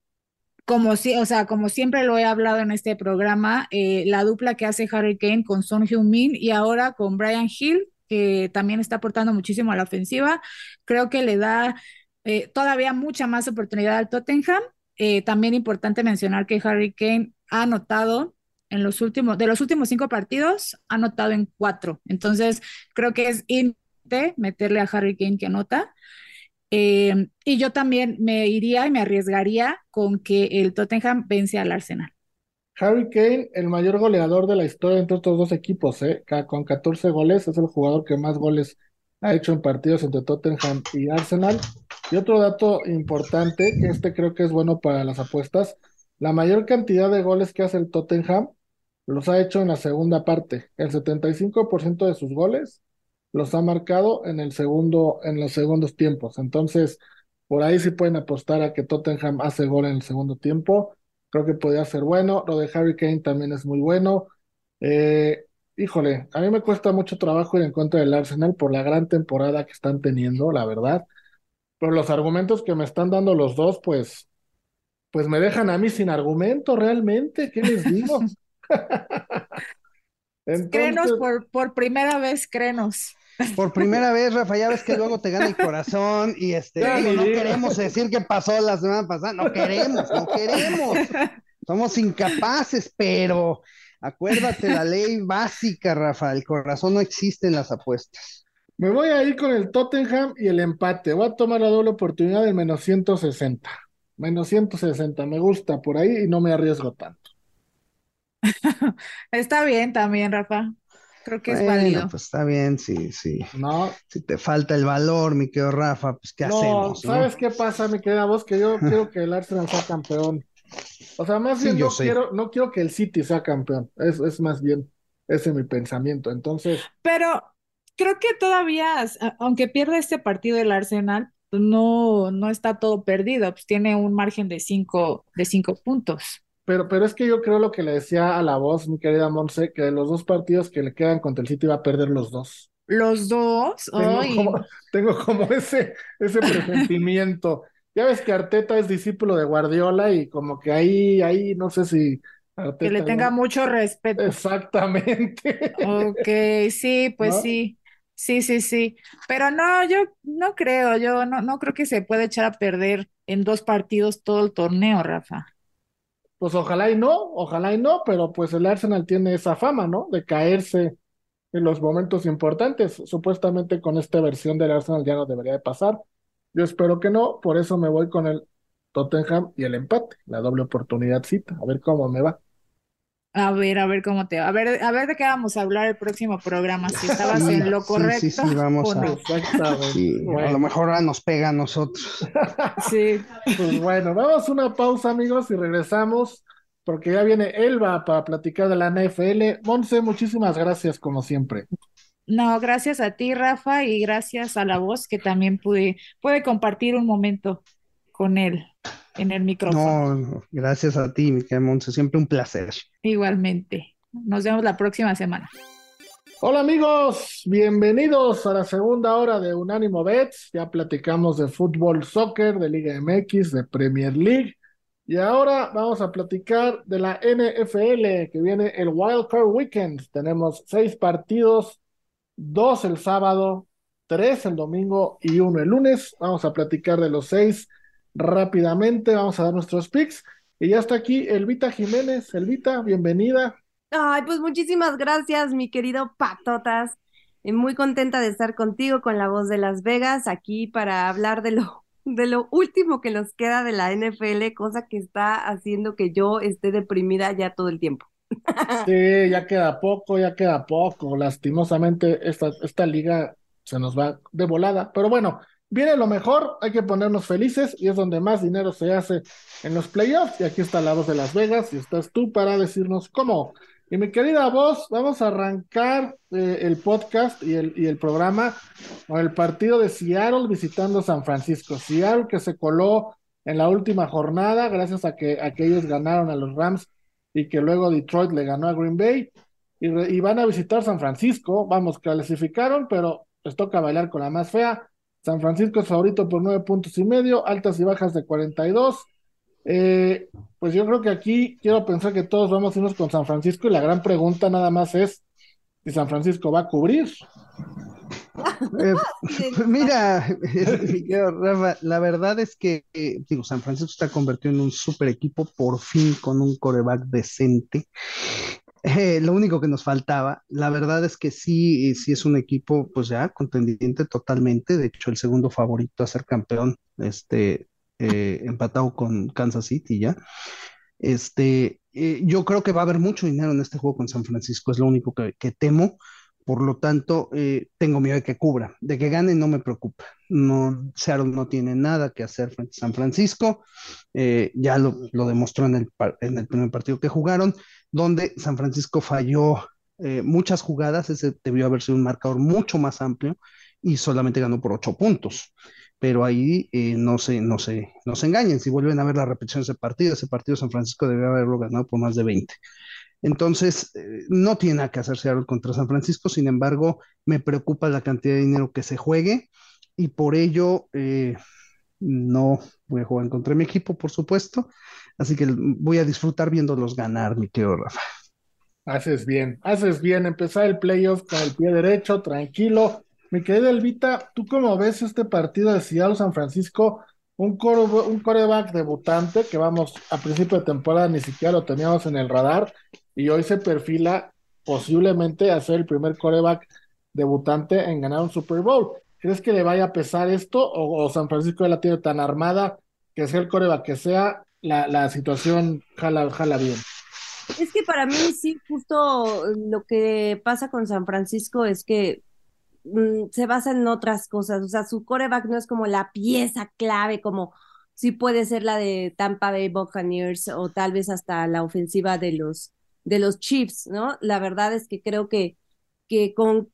Speaker 2: como si, o sea, como siempre lo he hablado en este programa, eh, la dupla que hace Harry Kane con Son Heung-min y ahora con Brian Hill, que también está aportando muchísimo a la ofensiva, creo que le da eh, todavía mucha más oportunidad al Tottenham. Eh, también importante mencionar que Harry Kane ha anotado en los últimos, de los últimos cinco partidos, ha anotado en cuatro. Entonces, creo que es importante meterle a Harry Kane que anota. Eh, y yo también me iría y me arriesgaría con que el Tottenham vence al Arsenal.
Speaker 1: Harry Kane, el mayor goleador de la historia entre estos dos equipos, ¿eh? Con 14 goles, es el jugador que más goles ha hecho en partidos entre Tottenham y Arsenal. Y otro dato importante, que este creo que es bueno para las apuestas, la mayor cantidad de goles que hace el Tottenham los ha hecho en la segunda parte. El 75% de sus goles los ha marcado en el segundo, en los segundos tiempos. Entonces, por ahí sí pueden apostar a que Tottenham hace gol en el segundo tiempo. Creo que podría ser bueno. Lo de Harry Kane también es muy bueno. Eh, híjole, a mí me cuesta mucho trabajo ir en contra del Arsenal por la gran temporada que están teniendo, la verdad. Pero los argumentos que me están dando los dos, pues, pues me dejan a mí sin argumento realmente. ¿Qué les digo?
Speaker 2: Crenos por, por primera vez, crenos.
Speaker 3: Por primera vez, Rafa, ya ves que luego te gana el corazón y este, no queremos decir qué pasó la semana pasada, no queremos, no queremos. Somos incapaces, pero acuérdate la ley básica, Rafa, el corazón no existe en las apuestas.
Speaker 1: Me voy a ir con el Tottenham y el empate. Voy a tomar la doble oportunidad del menos 160. Menos 160, me gusta por ahí y no me arriesgo tanto.
Speaker 2: Está bien también, Rafa. Creo que es válido.
Speaker 3: Pues está bien, sí, sí. No. Si te falta el valor, mi querido Rafa, pues ¿qué hacemos?
Speaker 1: ¿Sabes qué pasa, mi querida voz? Que yo quiero que el Arsenal sea campeón. O sea, más bien no quiero, no quiero que el City sea campeón. Es, es más bien ese es mi pensamiento. Entonces.
Speaker 2: Pero creo que todavía, aunque pierda este partido el Arsenal, no, no está todo perdido. Pues tiene un margen de cinco, de cinco puntos.
Speaker 1: Pero, pero es que yo creo lo que le decía a la voz, mi querida Monse, que de los dos partidos que le quedan contra el City va a perder los dos.
Speaker 2: Los dos,
Speaker 1: tengo, como, tengo como ese, ese presentimiento. ya ves que Arteta es discípulo de Guardiola y como que ahí, ahí, no sé si
Speaker 2: Arteta que le tenga mucho respeto.
Speaker 1: Exactamente.
Speaker 2: Ok, sí, pues sí. Sí, sí, sí. Pero no, yo no creo, yo no, no creo que se pueda echar a perder en dos partidos todo el torneo, Rafa
Speaker 1: pues ojalá y no, ojalá y no, pero pues el Arsenal tiene esa fama, ¿no? De caerse en los momentos importantes. Supuestamente con esta versión del Arsenal ya no debería de pasar. Yo espero que no, por eso me voy con el Tottenham y el empate, la doble oportunidad cita, a ver cómo me va.
Speaker 2: A ver, a ver cómo te va. A ver, a ver de qué vamos a hablar el próximo programa, si estabas en lo correcto.
Speaker 3: Sí, sí, vamos a. A lo mejor ahora nos pega a nosotros.
Speaker 2: sí.
Speaker 1: Pues bueno, vamos a una pausa, amigos, y regresamos, porque ya viene Elba para platicar de la NFL. Monse, muchísimas gracias, como siempre.
Speaker 2: No, gracias a ti, Rafa, y gracias a la voz que también pude, puede compartir un momento con él en el micrófono.
Speaker 3: No, gracias a ti, Miquel Monse, siempre un placer.
Speaker 2: Igualmente. Nos vemos la próxima semana.
Speaker 1: Hola amigos, bienvenidos a la segunda hora de Unánimo Bets. Ya platicamos de fútbol, soccer, de Liga MX, de Premier League. Y ahora vamos a platicar de la NFL, que viene el Wild Card Weekend. Tenemos seis partidos, dos el sábado, tres el domingo y uno el lunes. Vamos a platicar de los seis rápidamente. Vamos a dar nuestros picks. Y ya está aquí Elvita Jiménez. Elvita, bienvenida.
Speaker 4: Ay, pues muchísimas gracias, mi querido Patotas. Muy contenta de estar contigo con la voz de Las Vegas aquí para hablar de lo, de lo último que nos queda de la NFL, cosa que está haciendo que yo esté deprimida ya todo el tiempo.
Speaker 1: Sí, ya queda poco, ya queda poco. Lastimosamente, esta, esta liga se nos va de volada. Pero bueno, Viene lo mejor, hay que ponernos felices y es donde más dinero se hace en los playoffs. Y aquí está la voz de Las Vegas y estás tú para decirnos cómo. Y mi querida voz, vamos a arrancar eh, el podcast y el, y el programa con el partido de Seattle visitando San Francisco. Seattle que se coló en la última jornada gracias a que, a ellos ganaron a los Rams y que luego Detroit le ganó a Green Bay. Y, y van a visitar San Francisco. Vamos, clasificaron, pero les toca bailar con la más fea. San Francisco es favorito por nueve puntos y medio, altas y bajas de 42. Eh, pues yo creo que aquí quiero pensar que todos vamos a irnos con San Francisco y la gran pregunta nada más es si San Francisco va a cubrir.
Speaker 3: Eh, pues mira, la verdad es que eh, digo, San Francisco está convertido en un super equipo por fin con un coreback decente. Eh, lo único que nos faltaba, la verdad es que sí, sí es un equipo, pues ya contendiente totalmente, de hecho el segundo favorito a ser campeón, este, eh, empatado con Kansas City ya. Este, eh, yo creo que va a haber mucho dinero en este juego con San Francisco, es lo único que, temo, por lo tanto, tengo miedo de que cubra, de que gane no me preocupa. No, Seattle no tiene nada que hacer frente a San Francisco, ya lo, demostró en el, en el primer partido que jugaron donde San Francisco falló eh, muchas jugadas, ese debió haber sido un marcador mucho más amplio y solamente ganó por ocho puntos. Pero ahí eh, no, se, no, se, no se engañen, si vuelven a ver la repetición de ese partido, ese partido San Francisco debió haberlo ganado por más de 20. Entonces, eh, no tiene nada que hacer Seattle contra San Francisco, sin embargo, me preocupa la cantidad de dinero que se juegue y por ello no voy a jugar contra mi equipo, por supuesto, así que voy a disfrutar viéndolos ganar, mi querido Rafa.
Speaker 1: Haces bien, haces bien, empezar el playoff con el pie derecho, tranquilo. Mi querida Elvita, ¿tú cómo ves este partido de Seattle San Francisco? Un, un coreback debutante que vamos, a principio de temporada ni siquiera lo teníamos en el radar y hoy se perfila posiblemente a ser el primer coreback debutante en ganar un Super Bowl. ¿Crees que le vaya a pesar esto o, San Francisco la tiene tan armada que sea el coreback que sea, la, la situación jala, jala bien?
Speaker 4: Es que para mí sí, justo lo que pasa con San Francisco es que mm, se basa en otras cosas. O sea, su coreback no es como la pieza clave, como sí puede ser la de Tampa Bay Buccaneers o tal vez hasta la ofensiva de los, de los Chiefs, ¿no? La verdad es que creo que, que con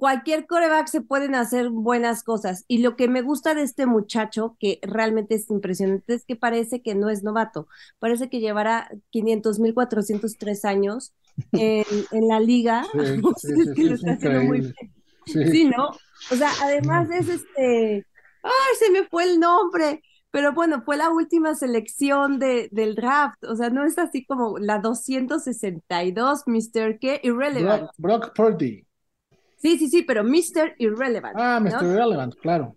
Speaker 4: cualquier coreback se pueden hacer buenas cosas. Y lo que me gusta de este muchacho, que realmente es impresionante, es que parece que no es novato. Parece que llevará 500.403 años en, en, la liga. Sí, ¿no? O sea, además es este. ¡Ay, se me fue el nombre! Pero bueno, fue la última selección de, del draft. O sea, no es así como la 262, Mr. K. Irrelevant.
Speaker 1: Brock Purdy.
Speaker 4: Sí, sí, sí, pero Mr. Irrelevant.
Speaker 1: Ah, Mr. Irrelevant, claro.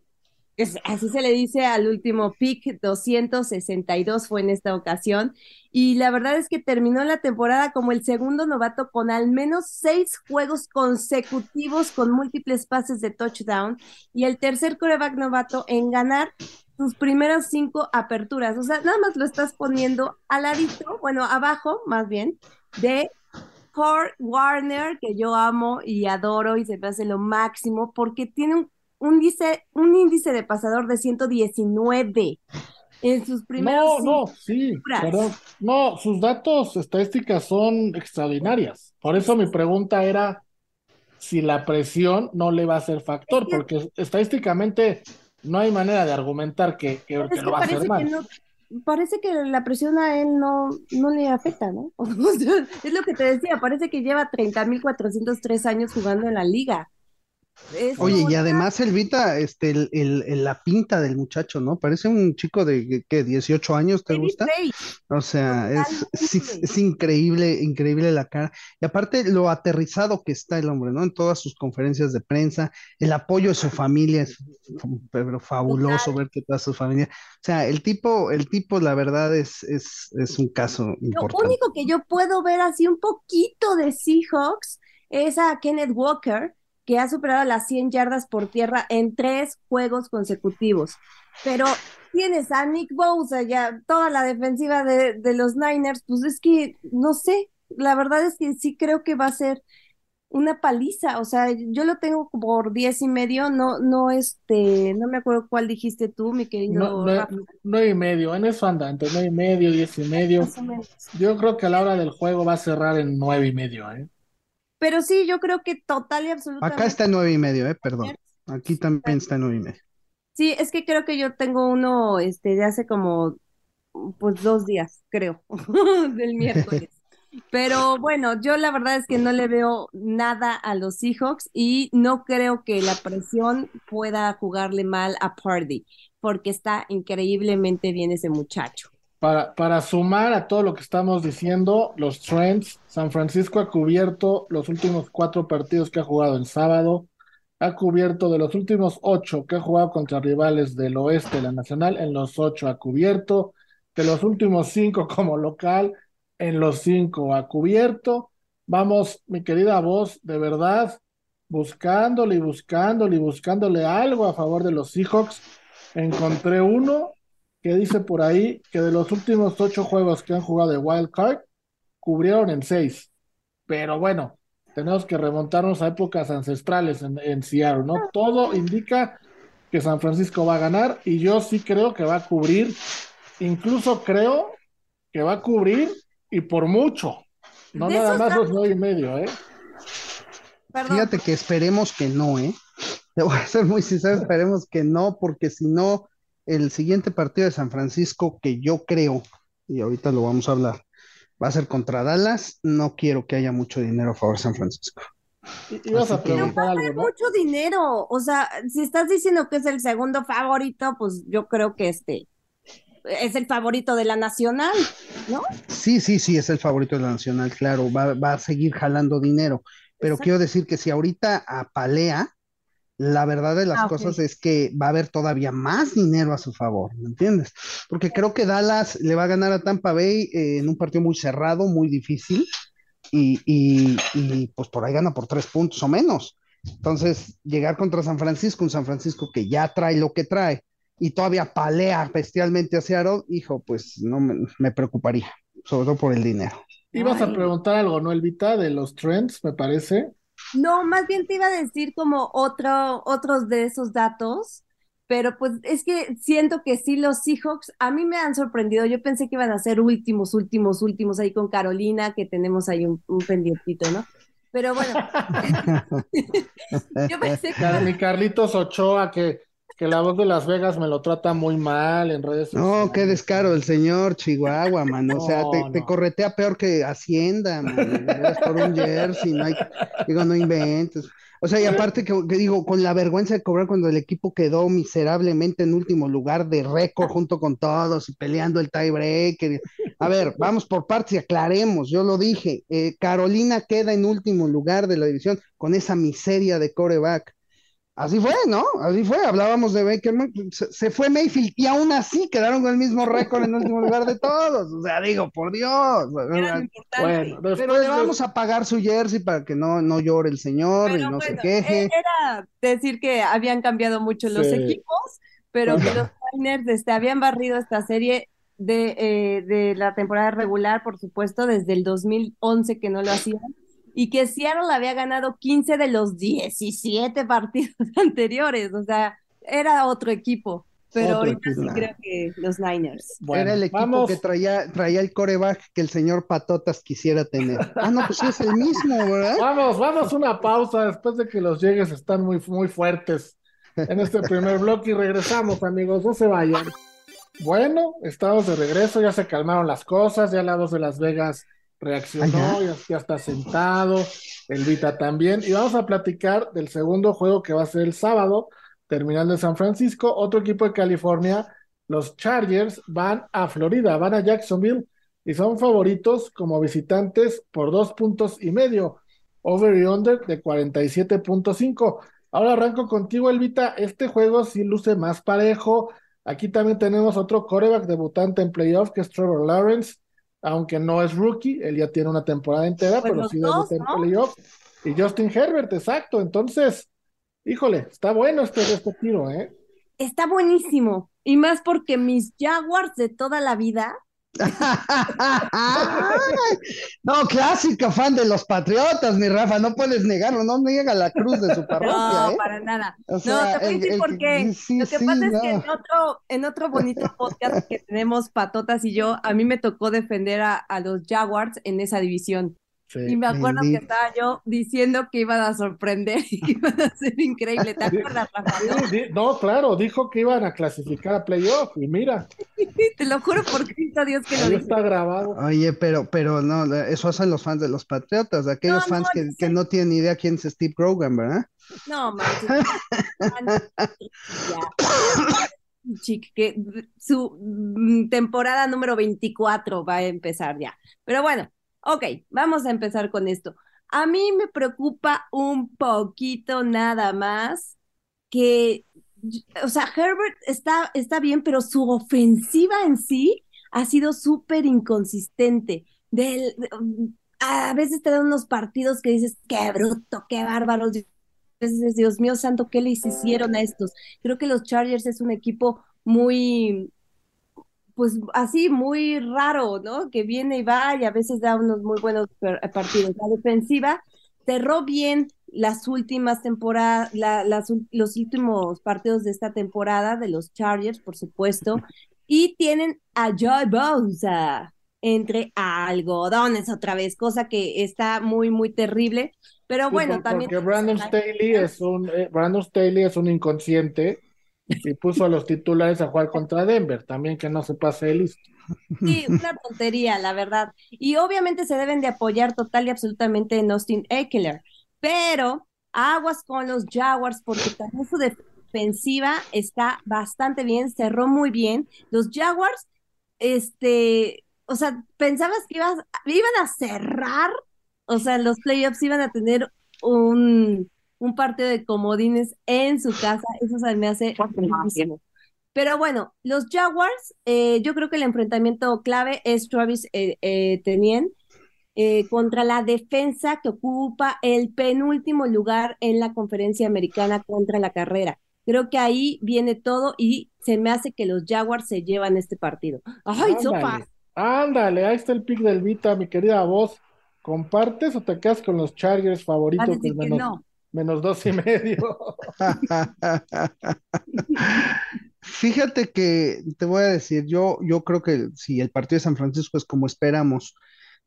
Speaker 4: Es, así se le dice al último pick, 262 fue en esta ocasión. Y la verdad es que terminó la temporada como el segundo novato con al menos seis juegos consecutivos con múltiples pases de touchdown y el tercer coreback novato en ganar sus primeras cinco aperturas. O sea, nada más lo estás poniendo al ladito, bueno, abajo más bien, de Kurt Warner, que yo amo y adoro y se me hace lo máximo, porque tiene un, índice, un índice de pasador de 119 en sus primeros.
Speaker 1: No, no, sí, pero no, sus datos estadísticas son extraordinarias. Por eso mi pregunta era si la presión no le va a ser factor, porque estadísticamente no hay manera de argumentar que, que, lo va a hacer mal
Speaker 4: parece que la presión a él no, no le afecta, ¿no? es lo que te decía, parece que lleva 30.403 años jugando en la liga.
Speaker 3: Oye, y además Elvita, este, el, el, la pinta del muchacho, ¿no? Parece un chico de, ¿qué? 18 años, ¿te gusta? O sea, es, es, increíble, increíble la cara. Y aparte lo aterrizado que está el hombre, ¿no? En todas sus conferencias de prensa, el apoyo de su familia es pero fabuloso ver que toda su familia. O sea, el tipo, el tipo, la verdad, es, es, es un caso importante.
Speaker 4: Lo único que yo puedo ver así un poquito de Seahawks es a Kenneth Walker que ha superado las 100 yardas por tierra en tres juegos consecutivos. Pero tienes a Nick Bosa, ya toda la defensiva de, de, los Niners, pues es que, no sé, la verdad es que sí creo que va a ser una paliza, o sea, yo lo tengo por diez y medio, no, no, este, no me acuerdo cuál dijiste tú, mi querido.
Speaker 1: No, nueve y medio, en eso anda, entre nueve y medio, diez y medio. Yo creo que a la hora del juego va a cerrar en nueve y medio, ¿eh?
Speaker 4: Pero sí, yo creo que total y absolutamente.
Speaker 3: Acá está nueve y medio, eh, perdón. Aquí también está nueve y medio.
Speaker 4: Sí, es que creo que yo tengo uno, este, de hace como, pues dos días, creo, del miércoles. Pero bueno, yo la verdad es que no le veo nada a los Seahawks y no creo que la presión pueda jugarle mal a Party, porque está increíblemente bien ese muchacho.
Speaker 1: Para, sumar a todo lo que estamos diciendo, los Trends, San Francisco ha cubierto los últimos cuatro partidos que ha jugado el sábado, ha cubierto de los últimos ocho que ha jugado contra rivales del oeste de la Nacional, en los ocho ha cubierto, de los últimos cinco como local, en los cinco ha cubierto. Vamos, mi querida voz, de verdad, buscándole y buscándole y buscándole algo a favor de los Seahawks. Encontré uno que dice por ahí que de los últimos ocho juegos que han jugado de Wild Card, cubrieron en seis. Pero bueno, tenemos que remontarnos a épocas ancestrales en, en Seattle, ¿no? Todo indica que San Francisco va a ganar y yo sí creo que va a cubrir, incluso creo que va a cubrir y por mucho, no nada más los nueve y medio, ¿eh?
Speaker 3: Fíjate que esperemos que no, ¿eh? Te voy a ser muy sincero, esperemos que no, porque si no, el siguiente partido de San Francisco que yo creo, y ahorita lo vamos a hablar, va a ser contra Dallas. No quiero que haya mucho dinero a favor de San Francisco.
Speaker 1: Y, y vas a.
Speaker 4: Mucho dinero, o sea, si estás diciendo que es el segundo favorito, pues yo creo que este es el favorito de la nacional, ¿no?
Speaker 3: Sí, sí, sí, es el favorito de la Nacional, claro, va, va a seguir jalando dinero, pero
Speaker 4: Exacto.
Speaker 3: quiero decir que si ahorita apalea, la verdad de las
Speaker 4: Ah,
Speaker 3: cosas es que va a haber todavía más dinero a su favor, ¿me entiendes? Porque creo que Dallas le va a ganar a Tampa Bay eh, en un partido muy cerrado, muy difícil, y, y, y, pues por ahí gana por tres puntos o menos. Entonces, llegar contra San Francisco, un San Francisco que ya trae lo que trae, y todavía palea bestialmente a Seattle, hijo, pues no me, me preocuparía, sobre todo por el dinero.
Speaker 1: Ibas a preguntar algo, ¿no, Elvita? De los trends, me parece.
Speaker 4: No, más bien te iba a decir como otro, otros de esos datos, pero pues es que siento que sí los Seahawks a mí me han sorprendido. Yo pensé que iban a ser últimos, últimos, últimos ahí con Carolina, que tenemos ahí un, un pendientito, ¿no? Pero bueno, yo pensé que
Speaker 1: Car- Mi Carlitos Ochoa, que, que la voz de Las Vegas me lo trata muy mal en redes
Speaker 3: No,
Speaker 1: sociales.
Speaker 3: qué descaro el señor Chihuahua, mano. O sea,
Speaker 1: No,
Speaker 3: te, te
Speaker 1: no.
Speaker 3: corretea peor que Hacienda, veras, por un jersey, no hay, digo, no inventes. O sea, y aparte que, que digo, con la vergüenza de cobrar cuando el equipo quedó miserablemente en último lugar de récord junto con todos y peleando el tiebreaker. A ver, vamos por partes y aclaremos. Yo lo dije, eh, Carolina queda en último lugar de la división con esa miseria de coreback. Así fue, ¿no? Así fue. Hablábamos de Baker, Mayfield, se, se fue Mayfield y aún así quedaron con el mismo récord en último lugar de todos. O sea, digo, por Dios.
Speaker 1: Bueno,
Speaker 3: Pero le vamos a pagar su jersey para que no, no llore el señor y no se
Speaker 4: bueno,
Speaker 3: queje.
Speaker 4: e- era decir que habían cambiado mucho los
Speaker 1: Sí.
Speaker 4: equipos, pero que los Niners este, habían barrido esta serie de, eh, de la temporada regular, por supuesto, desde el 2011 que no lo hacían, y que Seattle había ganado 15 de los 17 partidos anteriores, o sea, era otro equipo, pero
Speaker 1: Otro
Speaker 4: ahorita sí
Speaker 3: equipo.
Speaker 4: creo que los Niners.
Speaker 1: Bueno,
Speaker 3: Era el equipo
Speaker 1: vamos.
Speaker 3: que traía, traía el coreback que el señor Patotas quisiera tener. Ah, no, pues sí es el mismo, ¿verdad?
Speaker 1: Vamos, vamos a una pausa después de que los llegues están muy, muy fuertes en este primer bloque y regresamos, amigos, no se vayan. Bueno, estamos de regreso, ya se calmaron las cosas, ya la voz de Las Vegas reaccionó,
Speaker 3: Ah,
Speaker 1: ya, ya está sentado, el Vita también, y vamos a platicar del segundo juego que va a ser el sábado, terminando en San Francisco, otro equipo de California, los Chargers van a Florida, van a Jacksonville y son favoritos como visitantes por dos puntos y medio, over y under de 47.5. Ahora arranco contigo, Elvita. Este juego sí luce más parejo. Aquí también tenemos otro coreback debutante en playoff, que es Trevor Lawrence, aunque no es rookie, él ya tiene una temporada entera,
Speaker 4: Pues
Speaker 1: pero sí
Speaker 4: dos,
Speaker 1: debuta en
Speaker 4: ¿no?
Speaker 1: playoff. Y Justin Herbert, exacto. Entonces, híjole, está bueno este, este tiro, ¿eh?
Speaker 4: Está buenísimo, y más porque mis Jaguars de toda la vida
Speaker 3: No, clásica fan de los Patriotas, mi Rafa, no puedes negarlo, no niega la cruz de su parroquia,
Speaker 4: No,
Speaker 3: ¿eh?
Speaker 4: para nada.
Speaker 3: O
Speaker 4: No, te voy a decir por qué.
Speaker 3: sí,
Speaker 4: Lo que
Speaker 3: sí,
Speaker 4: pasa es que en otro, en otro bonito podcast que tenemos, Patotas y yo, a mí me tocó defender a, a los Jaguars en esa división.
Speaker 1: Sí.
Speaker 4: Y me acuerdo que estaba yo diciendo que iban a sorprender y que iban a ser increíble. ¿Te acuerdas, Rafa?
Speaker 1: Sí, di- no, claro, dijo que iban a clasificar a playoff y mira,
Speaker 4: Te lo juro por Cristo Dios que lo
Speaker 1: ahí
Speaker 4: dije.
Speaker 1: está grabado.
Speaker 3: Oye, pero, pero no, eso hacen los fans de los Patriotas, aquellos
Speaker 4: No, no,
Speaker 3: fans que, que no tienen ni idea quién es Steve Grogan, ¿verdad?
Speaker 4: No. Ya. Chic, que su mm, temporada número 24 va a empezar ya. Pero bueno, ok, vamos a empezar con esto. A mí me preocupa un poquito nada más que, o sea, Herbert está, está bien, pero su ofensiva en sí ha sido súper inconsistente. A veces te dan unos partidos que dices, qué bruto, qué bárbaro. Dios mío santo, ¿qué les hicieron a estos? Creo que los Chargers es un equipo muy, pues así, muy raro, ¿no? Que viene y va y a veces da unos muy buenos per- partidos. La defensiva cerró bien las últimas temporadas, la- las los últimos partidos de esta temporada de los Chargers, por supuesto, y tienen a Joy Bosa entre algodones otra vez, cosa que está muy, muy terrible. Pero
Speaker 1: Sí,
Speaker 4: bueno, también.
Speaker 1: porque Brandon Staley es un eh, Brandon Staley es un inconsciente y puso a los titulares a jugar contra Denver, también que no se pase de listo.
Speaker 4: Sí, una tontería, la verdad. Y obviamente se deben de apoyar total y absolutamente en Austin Eckler, pero aguas con los Jaguars porque también su defensiva está bastante bien, cerró muy bien. Los Jaguars, este, o sea, pensabas que ibas, iban a cerrar, o sea, los playoffs iban a tener un, un partido de comodines en su casa, eso se me hace pero bueno, los Jaguars, eh, yo creo que el enfrentamiento clave es Travis eh, eh Tenien eh, contra la defensa que ocupa el penúltimo lugar en la conferencia americana contra la carrera. Creo que ahí viene todo y se me hace que los Jaguars se llevan este partido. ¡Ay, sopa!
Speaker 1: Ándale, ahí está el pick del Vita, mi querida voz. ¿Compartes o te quedas con los Chargers favoritos? menos, menos dos y medio.
Speaker 3: Fíjate que te voy a decir, yo, yo creo que si el partido de San Francisco es como esperamos,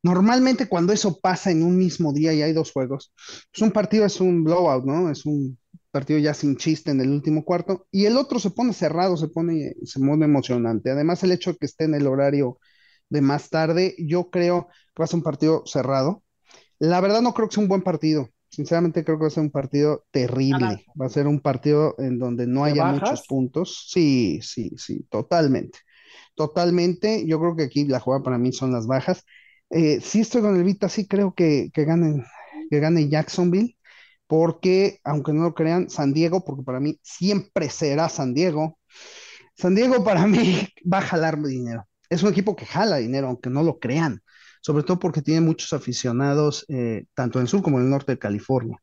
Speaker 3: normalmente cuando eso pasa en un mismo día y hay dos juegos, pues un partido es un blowout, ¿no? Es un partido ya sin chiste en el último cuarto y el otro se pone cerrado, se pone, se pone emocionante. Además, el hecho de que esté en el horario de más tarde, yo creo que va a ser un partido cerrado. La verdad no creo que sea un buen partido. Sinceramente creo que va a ser un partido terrible. Va a ser un partido en donde no haya muchos puntos. Sí, sí, sí, totalmente. Totalmente. Yo creo que aquí la jugada para mí son las bajas. Eh, sí estoy con el Vita, sí creo que, que, ganen, que gane Jacksonville, porque aunque no lo crean, San Diego, porque para mí siempre será San Diego. San Diego para mí va a jalar dinero. Es un equipo que jala dinero, aunque no lo crean sobre todo porque tiene muchos aficionados eh, tanto en el sur como en el norte de California.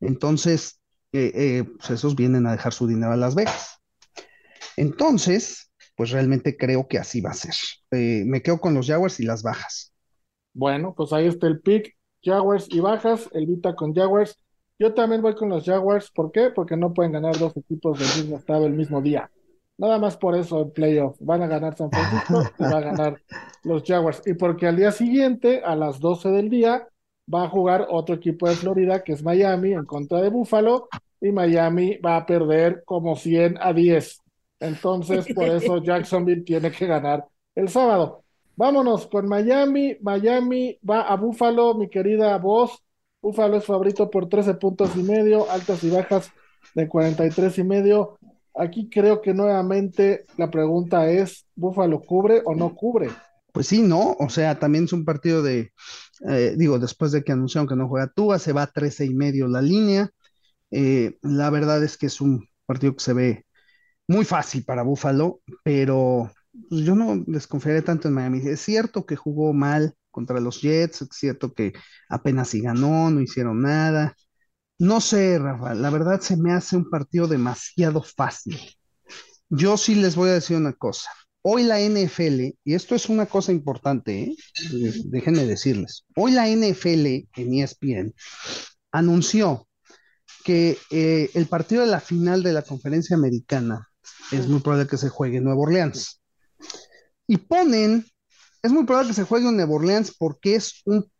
Speaker 3: Entonces, eh, eh, pues esos vienen a dejar su dinero a Las Vegas. Entonces, pues realmente creo que así va a ser. me quedo con los Jaguars y las bajas.
Speaker 1: Bueno, pues ahí está el pick, Jaguars y bajas, el Vita con Jaguars. Yo también voy con los Jaguars, ¿por qué? Porque no pueden ganar dos equipos del mismo estado el mismo día. Nada más por eso en playoff. Van a ganar San Francisco y va a ganar los Jaguars. Y porque al día siguiente, a las 12 del día, va a jugar otro equipo de Florida, que es Miami, en contra de Buffalo. Y Miami va a perder como 100 a 10. Entonces, por eso Jacksonville tiene que ganar el sábado. Vámonos con Miami. Miami va a Buffalo, mi querida voz. Buffalo es favorito por 13 puntos y medio, altas y bajas de 43 y medio. Aquí creo que nuevamente la pregunta es, ¿Búfalo cubre o no cubre?
Speaker 3: Pues sí, no, o sea, también es un partido de, eh, digo, después de que anunciaron que no juega Tua, se va a 13 y medio la línea. Eh, la verdad es que es un partido que se ve muy fácil para Búfalo, pero pues, yo no desconfiaré tanto en Miami. Es cierto que jugó mal contra los Jets, es cierto que apenas si ganó, no hicieron nada, no sé, Rafa, la verdad se me hace un partido demasiado fácil. Yo sí les voy a decir una cosa. Hoy la NFL, y esto es una cosa importante, ¿eh? déjenme decirles, hoy la NFL en ESPN anunció que eh, el partido de la final de la conferencia americana es muy probable que se juegue en Nueva Orleans. Y ponen, es muy probable que se juegue en Nueva Orleans porque es un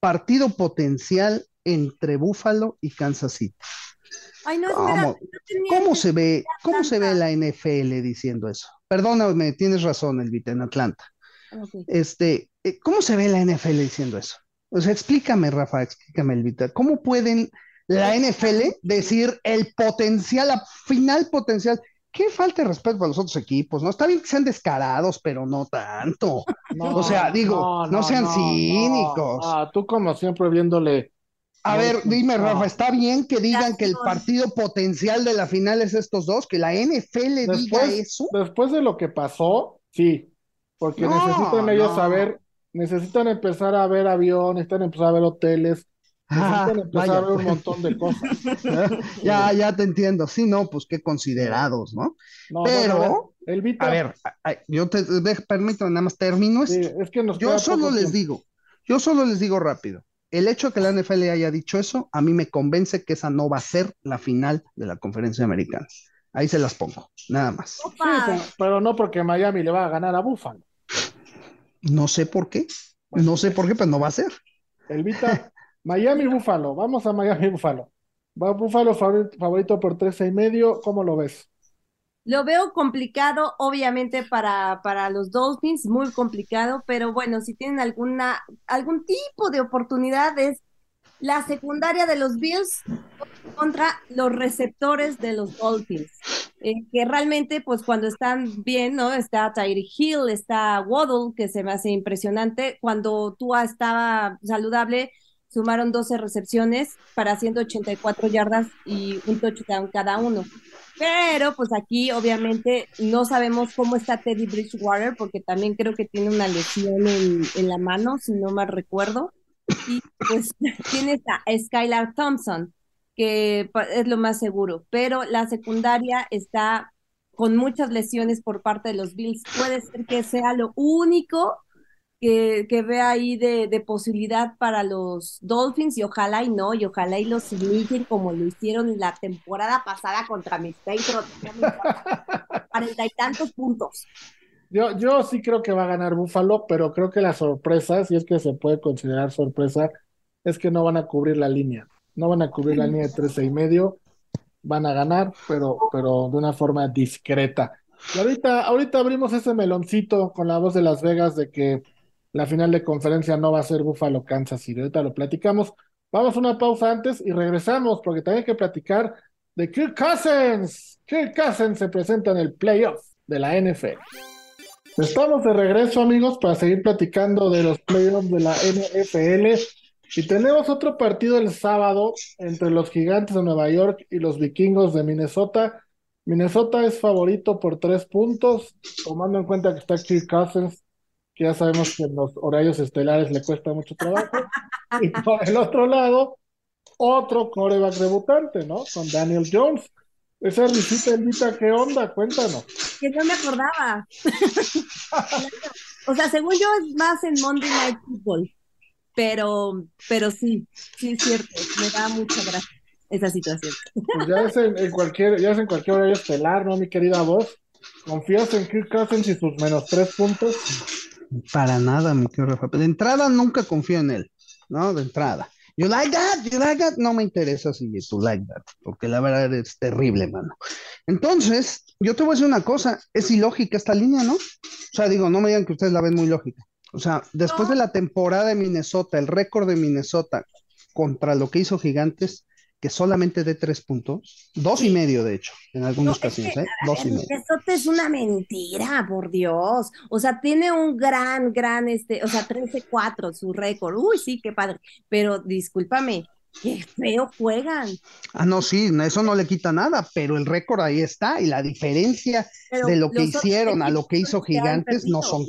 Speaker 3: partido potencial entre Buffalo y Kansas City.
Speaker 4: Ay, no,
Speaker 3: ¿Cómo, ¿cómo se ve, cómo se ve la NFL diciendo eso? Perdóname, tienes razón, Elvita, en Atlanta. Este, eh, ¿cómo se ve la NFL diciendo eso? O sea, explícame, Rafa, explícame, Elvita, ¿cómo pueden la NFL decir el potencial, la final potencial? qué falta de respeto a los otros equipos, ¿no? Está bien que sean descarados, pero no tanto. o sea, digo, no, sean cínicos.
Speaker 1: Ah, tú como siempre viéndole
Speaker 3: a ver, dime, Rafa, ¿está bien que digan que el partido potencial de la final es estos dos? ¿Que la NFL diga eso?
Speaker 1: Después de lo que pasó, sí, porque necesitan ellos saber, necesitan empezar a ver aviones, necesitan empezar a ver hoteles, necesitan empezar a ver un montón de cosas.
Speaker 3: ya, ya te entiendo. Sí, no, pues qué considerados, ¿no? Pero, a ver, yo te, permítame, nada más termino
Speaker 1: sí, es que
Speaker 3: Yo solo les digo, yo solo les digo rápido el hecho de que la NFL haya dicho eso, a mí me convence que esa no va a ser la final de la conferencia americana. Ahí se las pongo, nada más.
Speaker 1: pero, no porque Miami le va a ganar a Buffalo.
Speaker 3: No sé por qué. no sé por qué, pero no va a ser.
Speaker 1: Elvita, Miami Buffalo. Vamos a Miami Buffalo. Va Buffalo favorito, por 13 y medio. ¿Cómo lo ves?
Speaker 4: Lo veo complicado, obviamente, para, para los Dolphins, muy complicado, pero bueno, si tienen alguna, algún tipo de oportunidad es la secundaria de los Bills contra los receptores de los Dolphins. Eh, que realmente, pues cuando están bien, ¿no? Está Tyree Hill, está Waddle, que se me hace impresionante. Cuando Tua estaba saludable, sumaron 12 recepciones para 184 yardas y un touchdown cada uno. Pero pues aquí obviamente no sabemos cómo está Teddy Bridgewater porque también creo que tiene una lesión en, la mano, si no mal recuerdo. Y pues tiene a Skylar Thompson, que es lo más seguro, pero la secundaria está con muchas lesiones por parte de los Bills. Puede ser que sea lo único que, que vea ahí de, posibilidad para los Dolphins y ojalá y no, y ojalá y los humillen como lo hicieron la temporada pasada contra mis Patriots, cuarenta y tantos puntos.
Speaker 1: Yo, yo sí creo que va a ganar Buffalo, pero creo que la sorpresa, si es que se puede considerar sorpresa, es que no van a cubrir la línea. No van a cubrir la línea de 13 y medio. Van a ganar, pero, pero de una forma discreta. Y ahorita, ahorita abrimos ese meloncito con la voz de Las Vegas de que la final de conferencia no va a ser Buffalo Kansas City. Ahorita lo platicamos. Vamos a una pausa antes y regresamos porque también hay que platicar de Kirk Cousins. Kirk Cousins se presenta en el playoff de la NFL. Estamos de regreso, amigos, para seguir platicando de los playoffs de la NFL. Y tenemos otro partido el sábado entre los Gigantes de Nueva York y los Vikingos de Minnesota. Minnesota es favorito por tres puntos, tomando en cuenta que está Kirk Cousins, que ya sabemos que en los horarios estelares le cuesta mucho trabajo. y por el otro lado, otro coreback debutante, ¿no? Con Daniel Jones. Esa risita, Elvita, ¿qué onda? Cuéntanos.
Speaker 4: Que no me acordaba. o sea, según yo es más en Monday Night Football pero, pero sí, sí es cierto, me da mucha gracia esa situación.
Speaker 1: Pues ya es en, cualquier, ya es en cualquier horario estelar, ¿no, mi querida voz? ¿Confías en Kirk Cousins y sus menos tres puntos?
Speaker 3: Para nada, mi querido Rafa. De entrada nunca confío en él, ¿no? De entrada. You like that, you like that. No me interesa si tú like that, porque la verdad es terrible, mano. Entonces, yo te voy a decir una cosa, es ilógica esta línea, ¿no? O sea, digo, no me digan que ustedes la ven muy lógica. O sea, después de la temporada de Minnesota, el récord de Minnesota contra lo que hizo Gigantes, que solamente de tres puntos, dos y medio de hecho, en algunos casos, ¿eh? Dos y medio.
Speaker 4: Minnesota es una mentira, por Dios. O sea, tiene un gran, gran, este, o sea, 13-4 su récord. Uy, sí, qué padre. Pero discúlpame, qué feo juegan.
Speaker 3: Ah, no, sí, eso no le quita nada, pero el récord ahí está y la diferencia de lo que hicieron a lo que hizo Gigantes no son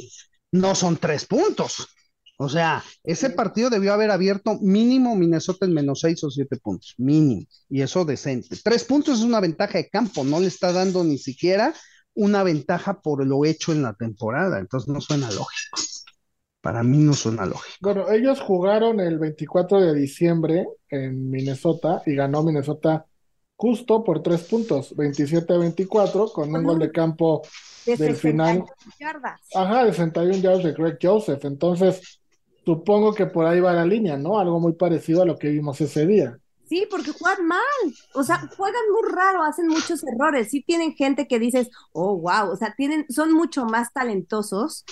Speaker 3: no son tres puntos. O sea, ese partido debió haber abierto mínimo Minnesota en menos seis o siete puntos, mínimo, y eso decente. Tres puntos es una ventaja de campo, no le está dando ni siquiera una ventaja por lo hecho en la temporada, entonces no suena lógico. Para mí no suena lógico.
Speaker 1: Bueno, ellos jugaron el 24 de diciembre en Minnesota y ganó Minnesota justo por tres puntos, 27 a 24, con un gol de campo del final.
Speaker 4: Yardas.
Speaker 1: Ajá, de 61 yardas de Greg Joseph. Entonces, supongo que por ahí va la línea, ¿no? Algo muy parecido a lo que vimos ese día.
Speaker 4: Sí, porque juegan mal, o sea, juegan muy raro, hacen muchos errores. Sí tienen gente que dices, oh, wow, o sea, tienen, son mucho más talentosos.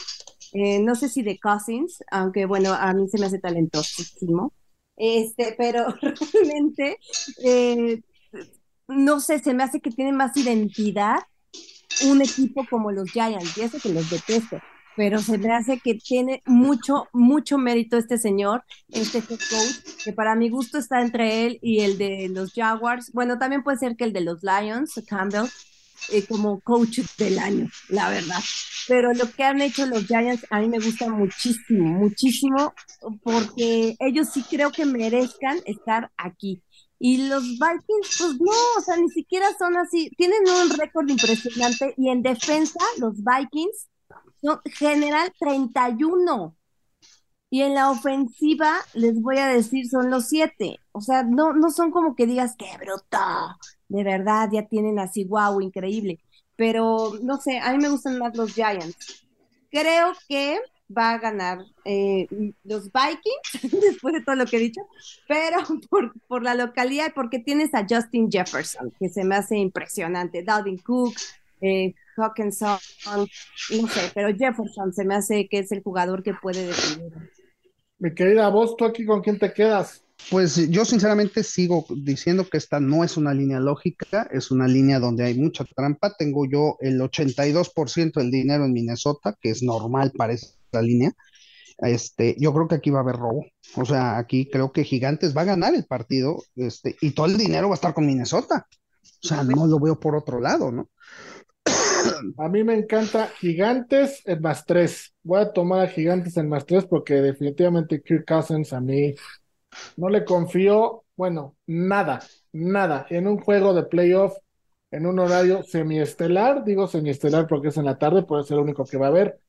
Speaker 4: Eh, no sé si de Cousins, aunque bueno, a mí se me hace talentosísimo. Este, pero realmente, eh, no sé, se me hace que tienen más identidad un equipo como los Giants, y eso que los detesto, pero se me hace que tiene mucho, mucho mérito este señor, este head coach, que para mi gusto está entre él y el de los Jaguars. Bueno, también puede ser que el de los Lions, Campbell, eh, como coach del año, la verdad. Pero lo que han hecho los Giants a mí me gusta muchísimo, muchísimo, porque ellos sí creo que merezcan estar aquí. Y los Vikings, pues no, o sea, ni siquiera son así. Tienen un récord impresionante y en defensa, los Vikings general 31. Y en la ofensiva, les voy a decir, son los 7. O sea, no, no son como que digas, qué bruto. De verdad, ya tienen así, wow, increíble. Pero no sé, a mí me gustan más los Giants. Creo que va a ganar eh, los Vikings, después de todo lo que he dicho, pero por, por, la localidad porque tienes a Justin Jefferson, que se me hace impresionante, Dalvin Cook, eh, Hawkinson, no sé, pero Jefferson se me hace que es el jugador que puede definir.
Speaker 1: Mi querida vos, ¿tú aquí con quién te quedas?
Speaker 3: Pues yo sinceramente sigo diciendo que esta no es una línea lógica, es una línea donde hay mucha trampa. Tengo yo el 82% del dinero en Minnesota, que es normal para esta línea. Este, yo creo que aquí va a haber robo. O sea, aquí creo que Gigantes va a ganar el partido, este, y todo el dinero va a estar con Minnesota. O sea, no lo veo por otro lado, ¿no?
Speaker 1: A mí me encanta Gigantes en más tres. Voy a tomar a Gigantes en más tres porque definitivamente Kirk Cousins a mí no le confío, bueno, nada, nada. En un juego de playoff, en un horario semiestelar, digo semiestelar porque es en la tarde, puede ser el único que va a haber.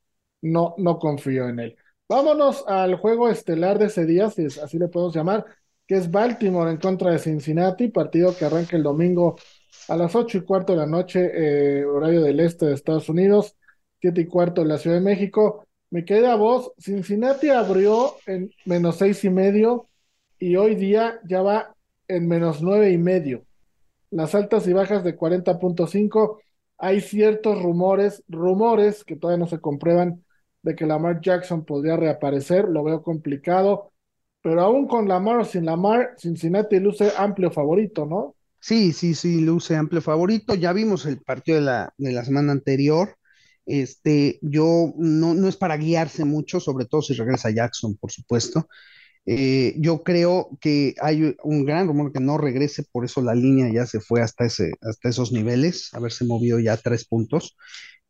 Speaker 1: No, no confío en él. Vámonos al juego estelar de ese día, si así le podemos llamar, que es Baltimore en contra de Cincinnati, partido que arranca el domingo a las ocho y cuarto de la noche, eh, horario del este de Estados Unidos, siete y cuarto de la Ciudad de México. Me queda voz, Cincinnati abrió en menos seis y medio y hoy día ya va en menos nueve y medio. Las altas y bajas de 40.5, hay ciertos rumores, rumores que todavía no se comprueban de que Lamar Jackson podría reaparecer, lo veo complicado, pero aún con Lamar o sin Lamar, Cincinnati luce amplio favorito, ¿no?
Speaker 3: Sí, sí, sí, luce amplio favorito. Ya vimos el partido de la, de la semana anterior. Este, yo no, no es para guiarse mucho, sobre todo si regresa Jackson, por supuesto. Eh, yo creo que hay un gran rumor que no regrese, por eso la línea ya se fue hasta, ese, hasta esos niveles, haberse movido ya tres puntos.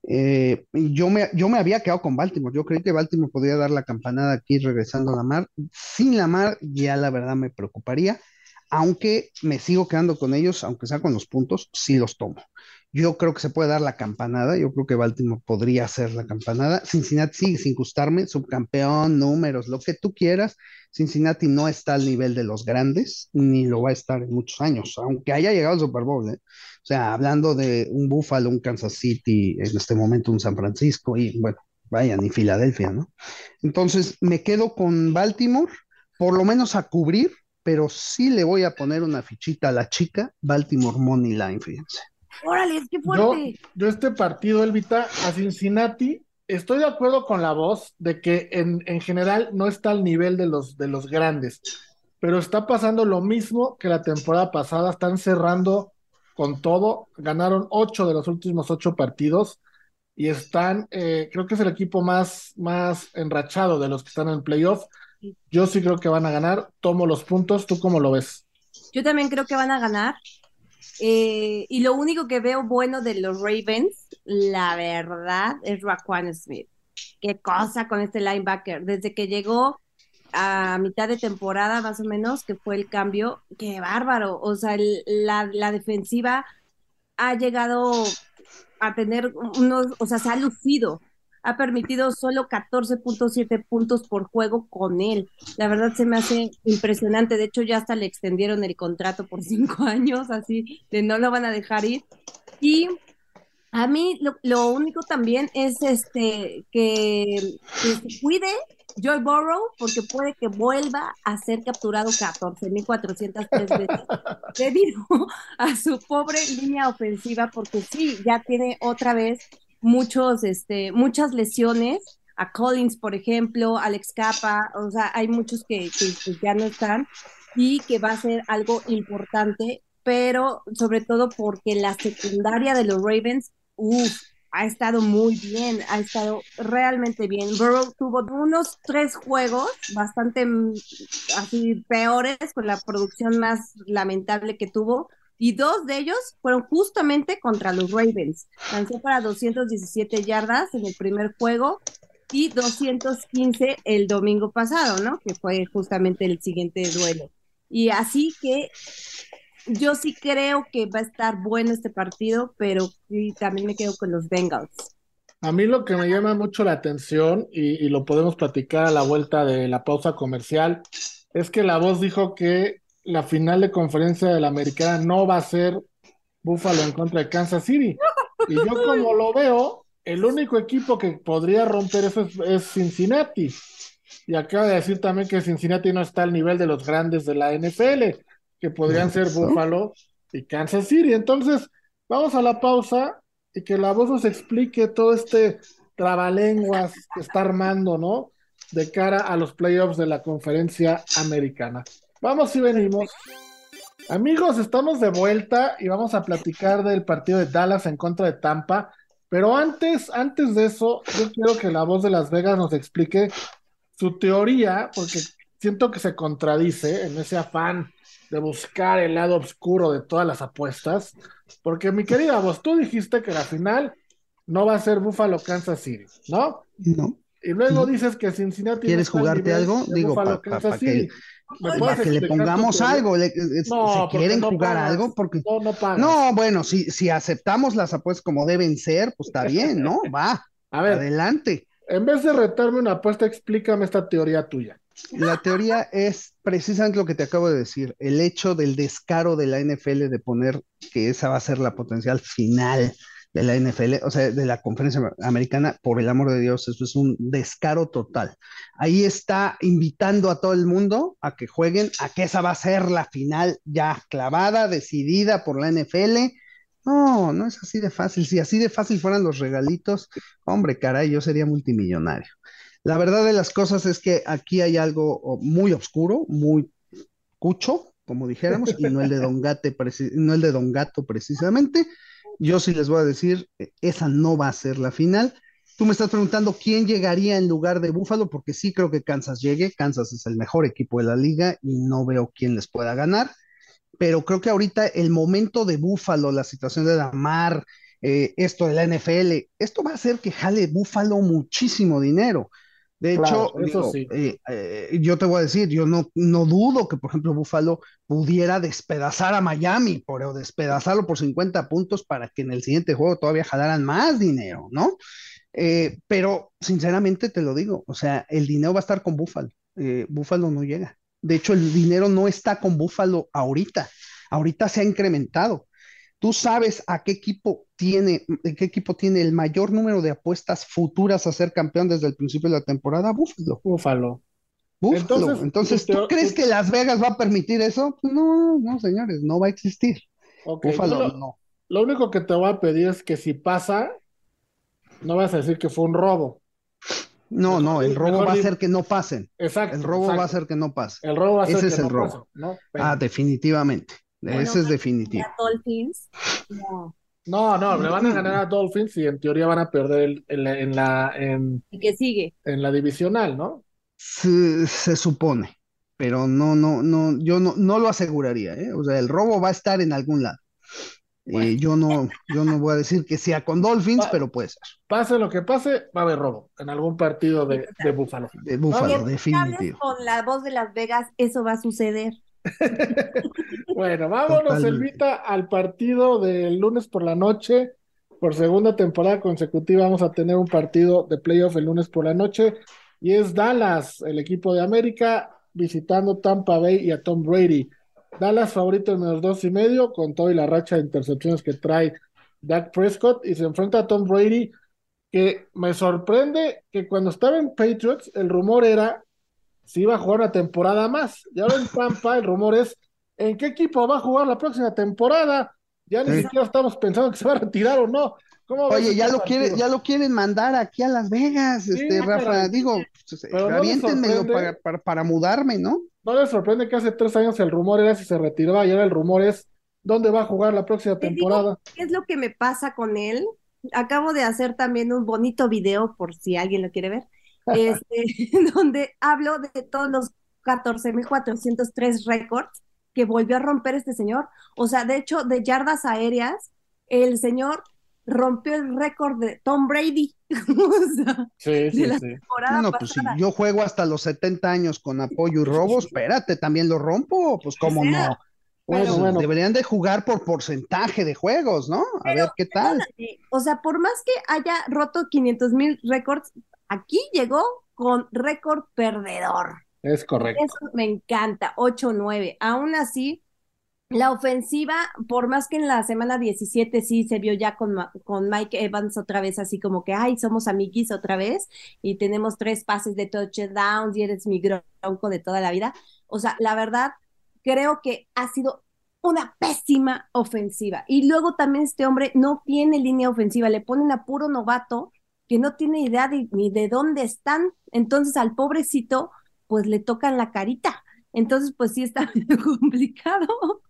Speaker 3: Eh, yo, me, yo me había quedado con Baltimore, yo creí que Baltimore podría dar la campanada aquí regresando a la mar. Sin la mar, ya la verdad me preocuparía aunque me sigo quedando con ellos, aunque sea con los puntos, sí los tomo. Yo creo que se puede dar la campanada, yo creo que Baltimore podría hacer la campanada. Cincinnati sigue sin gustarme, subcampeón, números, lo que tú quieras. Cincinnati no está al nivel de los grandes, ni lo va a estar en muchos años, aunque haya llegado al Super Bowl. ¿eh? O sea, hablando de un Buffalo, un Kansas City, en este momento un San Francisco, y bueno, vaya, ni Filadelfia, ¿no? Entonces, me quedo con Baltimore, por lo menos a cubrir pero sí le voy a poner una fichita a la chica Baltimore Money Line, fíjense.
Speaker 4: Órale, qué fuerte.
Speaker 1: Yo, este partido, Elvita, a Cincinnati, estoy de acuerdo con la voz de que en, en general no está al nivel de los, de los grandes, pero está pasando lo mismo que la temporada pasada, están cerrando con todo, ganaron ocho de los últimos ocho partidos y están, eh, creo que es el equipo más, más enrachado de los que están en playoff yo sí creo que van a ganar. Tomo los puntos. ¿Tú cómo lo ves?
Speaker 4: Yo también creo que van a ganar. Eh, y lo único que veo bueno de los Ravens, la verdad, es Raquan Smith. Qué cosa con este linebacker. Desde que llegó a mitad de temporada, más o menos, que fue el cambio, qué bárbaro. O sea, la, la defensiva ha llegado a tener unos, o sea, se ha lucido ha permitido solo 14.7 puntos por juego con él. La verdad se me hace impresionante. De hecho, ya hasta le extendieron el contrato por cinco años, así de no lo van a dejar ir. Y a mí lo, único también es este que, se cuide Joe Burrow porque puede que vuelva a ser capturado 14.403 veces debido a su pobre línea ofensiva porque sí, ya tiene otra vez muchos, este, muchas lesiones, a Collins, por ejemplo, Alex Capa, o sea, hay muchos que, ya no están y que va a ser algo importante, pero sobre todo porque la secundaria de los Ravens, uff, ha estado muy bien, ha estado realmente bien. Burrow tuvo unos tres juegos bastante mm, así peores, con la producción más lamentable que tuvo, y dos de ellos fueron justamente contra los Ravens. Lanzó para 217 yardas en el primer juego y 215 el domingo pasado, ¿no? Que fue justamente el siguiente duelo. Y así que yo sí creo que va a estar bueno este partido, pero también me quedo con los Bengals.
Speaker 1: A mí lo que me llama mucho la atención, y, y lo podemos platicar a la vuelta de la pausa comercial, es que la voz dijo que la final de conferencia de la americana no va a ser Buffalo en contra de Kansas City. Y yo como lo veo, el único equipo que podría romper eso es, Cincinnati. Y acaba de decir también que Cincinnati no está al nivel de los grandes de la NFL, que podrían ser Buffalo y Kansas City. Entonces, vamos a la pausa y que la voz nos explique todo este trabalenguas que está armando, ¿no? De cara a los playoffs de la conferencia americana. Vamos y venimos. Amigos, estamos de vuelta y vamos a platicar del partido de Dallas en contra de Tampa. Pero antes, antes de eso, yo quiero que la voz de Las Vegas nos explique su teoría, porque siento que se contradice en ese afán de buscar el lado oscuro de todas las apuestas, porque mi querida vos, tú dijiste que la final no va a ser Buffalo Kansas City, ¿no?
Speaker 3: No.
Speaker 1: Y luego dices que Cincinnati.
Speaker 3: ¿Quieres jugarte algo? Digo, para que, que le pongamos algo. si quieren jugar algo, porque.
Speaker 1: No, no
Speaker 3: No, bueno, si, si aceptamos las apuestas como deben ser, pues está bien, ¿no? Va. A ver. Adelante.
Speaker 1: En vez de retarme una apuesta, explícame esta teoría tuya.
Speaker 3: La teoría es precisamente lo que te acabo de decir, el hecho del descaro de la NFL de poner que esa va a ser la potencial final de la NFL, o sea, de la conferencia americana, por el amor de Dios, eso es un descaro total. Ahí está invitando a todo el mundo a que jueguen, a que esa va a ser la final ya clavada, decidida por la NFL. No, no es así de fácil. Si así de fácil fueran los regalitos, hombre, caray, yo sería multimillonario. La verdad de las cosas es que aquí hay algo muy oscuro, muy cucho, como dijéramos, y no el de Don, Gate, no el de Don Gato precisamente. Yo sí les voy a decir, eh, esa no va a ser la final. Tú me estás preguntando quién llegaría en lugar de Búfalo, porque sí creo que Kansas llegue. Kansas es el mejor equipo de la liga y no veo quién les pueda ganar. Pero creo que ahorita el momento de Búfalo, la situación de Damar, eh, esto de la NFL, esto va a hacer que jale Búfalo muchísimo dinero. De hecho, eh, eh, yo te voy a decir, yo no, no dudo que, por ejemplo, Buffalo pudiera despedazar a Miami, pero despedazarlo por 50 puntos para que en el siguiente juego todavía jalaran más dinero, ¿no? Eh, pero sinceramente te lo digo, o sea, el dinero va a estar con Buffalo. Buffalo no llega. De hecho, el dinero no está con Buffalo ahorita. Ahorita se ha incrementado. ¿Tú sabes a qué equipo tiene, qué equipo tiene el mayor número de apuestas futuras a ser campeón desde el principio de la temporada? Búfalo.
Speaker 1: Búfalo.
Speaker 3: Entonces, Entonces ¿tú crees que Las Vegas va a permitir eso? Pues no, no, señores, no va a existir. Búfalo,
Speaker 1: lo,
Speaker 3: no.
Speaker 1: Lo único que te voy a pedir es que si pasa, no vas a decir que fue un robo.
Speaker 3: No, no, el robo va a hacer que no pasen.
Speaker 1: Exacto.
Speaker 3: El robo va a hacer que no pase.
Speaker 1: El robo va a hacer
Speaker 3: Ese
Speaker 1: que
Speaker 3: es el robo. ah, definitivamente. Ese es definitivo.
Speaker 4: Dolphins,
Speaker 1: no. No, no, le van a ganar a Dolphins y en teoría van a perder en la, en la en,
Speaker 4: ¿Y sigue?
Speaker 1: En la divisional, ¿no?
Speaker 3: Se, supone, pero no, no, no, yo no, no lo aseguraría, ¿eh? O sea, el robo va a estar en algún lado. Eh, yo no, yo no voy a decir que sea con Dolphins, pero puede ser.
Speaker 1: Pase lo que pase, va a haber robo en algún partido de, de Búfalo.
Speaker 3: De Búfalo, definitivo.
Speaker 4: Con la voz de Las Vegas, eso va a suceder.
Speaker 1: bueno, vámonos, Elvita, al partido del lunes por la noche. Por segunda temporada consecutiva vamos a tener un partido de playoff el lunes por la noche. Y es Dallas, el equipo de América, visitando Tampa Bay y a Tom Brady. Dallas favorito en menos dos y medio, con toda la racha de intercepciones que trae Dak Prescott. Y se enfrenta a Tom Brady, que me sorprende que cuando estaba en Patriots, el rumor era si iba a jugar una temporada más. Y ahora en Tampa el rumor es en qué equipo va a jugar la próxima temporada. Ya ni siquiera estamos pensando que se va a retirar o no.
Speaker 3: Oye, ya lo, quiere, ya lo quieren mandar aquí a Las Vegas, este, Rafa. Digo, reviéntenmelo para, para, mudarme, ¿no?
Speaker 1: No les sorprende que hace tres años el rumor era si se retiraba y ahora el rumor es dónde va a jugar la próxima temporada.
Speaker 4: ¿Qué es lo que me pasa con él? Acabo de hacer también un bonito video por si alguien lo quiere ver este, donde hablo de todos los 14.403 récords que volvió a romper este señor. O sea, de hecho, de yardas aéreas, el señor rompió el récord de Tom Brady.
Speaker 1: sí, sí,
Speaker 3: no, pues si yo juego hasta los 70 años con apoyo y robo, espérate, también lo rompo, pues cómo no. Bueno, bueno, deberían de jugar por porcentaje de juegos, ¿no? A ver qué tal.
Speaker 4: O sea, por más que haya roto 500 mil récords, aquí llegó con récord perdedor.
Speaker 1: Es correcto.
Speaker 4: Eso me encanta, 8-9. Aún así, la ofensiva, por más que en la semana 17 sí se vio ya con, con Mike Evans otra vez, así como que, ay, somos amiguis otra vez, y tenemos tres pases de touchdowns y eres mi bronco de toda la vida. O sea, la verdad, creo que ha sido una pésima ofensiva. Y luego también este hombre no tiene línea ofensiva, le ponen a puro novato que no tiene idea ni de dónde están. Entonces al pobrecito, pues le tocan la carita. Entonces, pues sí está complicado.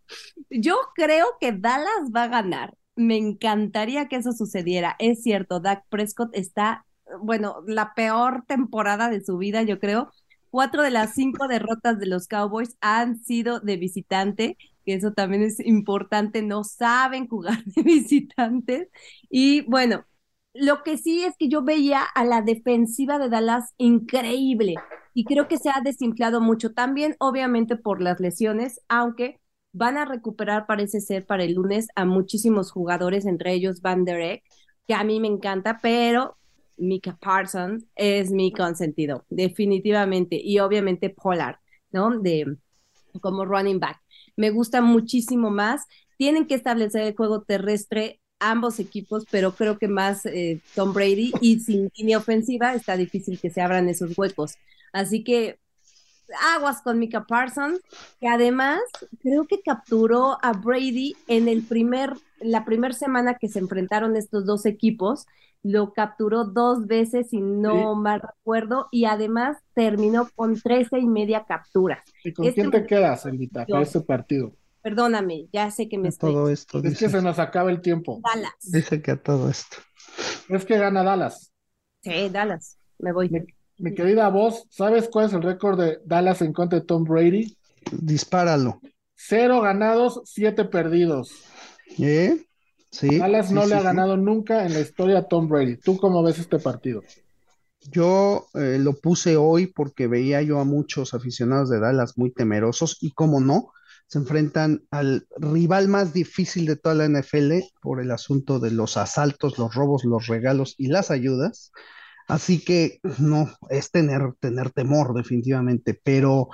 Speaker 4: Yo creo que Dallas va a ganar. Me encantaría que eso sucediera. Es cierto, Dak Prescott está, bueno, la peor temporada de su vida, yo creo. Cuatro de las cinco derrotas de los Cowboys han sido de visitante, que eso también es importante. No saben jugar de visitantes. Y bueno, lo que sí es que yo veía a la defensiva de Dallas increíble y creo que se ha desinflado mucho también, obviamente por las lesiones, aunque van a recuperar, parece ser, para el lunes a muchísimos jugadores, entre ellos Van Der Eck, que a mí me encanta, pero Mika Parsons es mi consentido, definitivamente, y obviamente Pollard, ¿no? De como running back. Me gusta muchísimo más. Tienen que establecer el juego terrestre ambos equipos, pero creo que más eh, Tom Brady y sin línea ofensiva está difícil que se abran esos huecos. Así que aguas con Mika Parsons, que además creo que capturó a Brady en el primer, la primera semana que se enfrentaron estos dos equipos, lo capturó dos veces, si no mal recuerdo, y además terminó con trece y media capturas.
Speaker 1: ¿Y con quién te quedas, Elvita, para este partido?
Speaker 4: Perdóname, ya sé que me estoy...
Speaker 3: Todo esto.
Speaker 1: Es que se nos acaba el tiempo.
Speaker 4: Dallas.
Speaker 3: Dice que a todo esto.
Speaker 1: Es que gana Dallas.
Speaker 4: Sí, Dallas. Me voy.
Speaker 1: Mi, querida voz, ¿sabes cuál es el récord de Dallas en contra de Tom Brady?
Speaker 3: Dispáralo.
Speaker 1: Cero ganados, siete perdidos.
Speaker 3: ¿Eh? Sí.
Speaker 1: Dallas no
Speaker 3: sí,
Speaker 1: le ha
Speaker 3: sí.
Speaker 1: ganado nunca en la historia a Tom Brady. ¿Tú cómo ves este partido?
Speaker 3: Yo eh, lo puse hoy porque veía yo a muchos aficionados de Dallas muy temerosos y cómo no, se enfrentan al rival más difícil de toda la NFL por el asunto de los asaltos, los robos, los regalos y las ayudas. Así que no, es tener, tener temor definitivamente, pero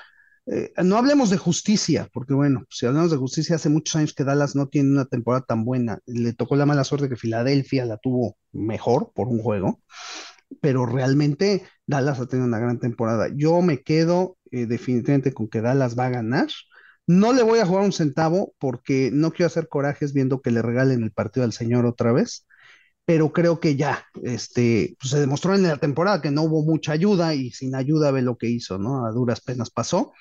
Speaker 3: eh, no hablemos de justicia, porque bueno, si hablamos de justicia, hace muchos años que Dallas no tiene una temporada tan buena. Le tocó la mala suerte que Filadelfia la tuvo mejor por un juego, pero realmente Dallas ha tenido una gran temporada. Yo me quedo eh, definitivamente con que Dallas va a ganar. No le voy a jugar un centavo porque no quiero hacer corajes viendo que le regalen el partido al señor otra vez, pero creo que ya, este, pues se demostró en la temporada que no hubo mucha ayuda y sin ayuda ve lo que hizo, ¿no? A duras penas pasó.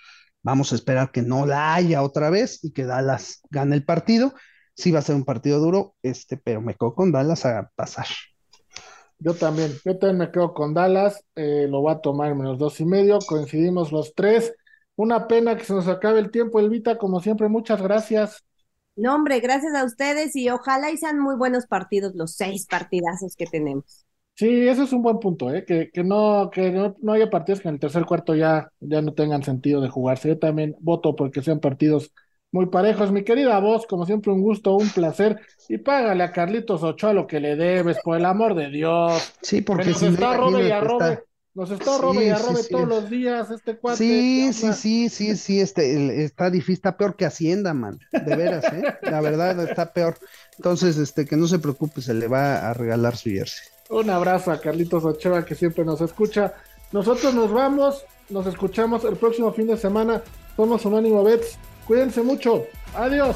Speaker 3: Vamos a esperar que no la haya otra vez y que Dallas gane el partido. Sí va a ser un partido duro, este, pero me quedo con Dallas a pasar.
Speaker 1: Yo también, yo también me quedo con Dallas, eh, lo va a tomar menos dos y medio, coincidimos los tres. Una pena que se nos acabe el tiempo, Elvita, como siempre, muchas gracias.
Speaker 4: No, hombre, gracias a ustedes y ojalá y sean muy buenos partidos los seis partidazos que tenemos.
Speaker 1: Sí, ese es un buen punto, ¿eh? Que, que no, que no, no haya partidos que en el tercer cuarto ya, ya no tengan sentido de jugarse. Yo también voto porque sean partidos muy parejos. Mi querida voz, como siempre, un gusto, un placer. Y págale a Carlitos Ochoa lo que le debes, por el amor de Dios.
Speaker 3: Sí,
Speaker 1: Que
Speaker 3: porque
Speaker 1: nos
Speaker 3: si no,
Speaker 1: está robe y arrobe,
Speaker 3: está-
Speaker 1: nos está robe y
Speaker 3: Sí,
Speaker 1: arrobe
Speaker 3: sí, sí.
Speaker 1: todos los días este cuate.
Speaker 3: Sí,
Speaker 1: ¿qué
Speaker 3: sí, sí, sí, sí, este, está difícil, está peor que Hacienda, man, de veras, ¿eh? La verdad está peor. Entonces, este, que no se preocupe, se le va a regalar su jersey.
Speaker 1: Un abrazo a Carlitos Ochoa que siempre nos escucha. Nosotros nos vamos, nos escuchamos el próximo fin de semana. Somos Unánimo Bets. Cuídense mucho. Adiós.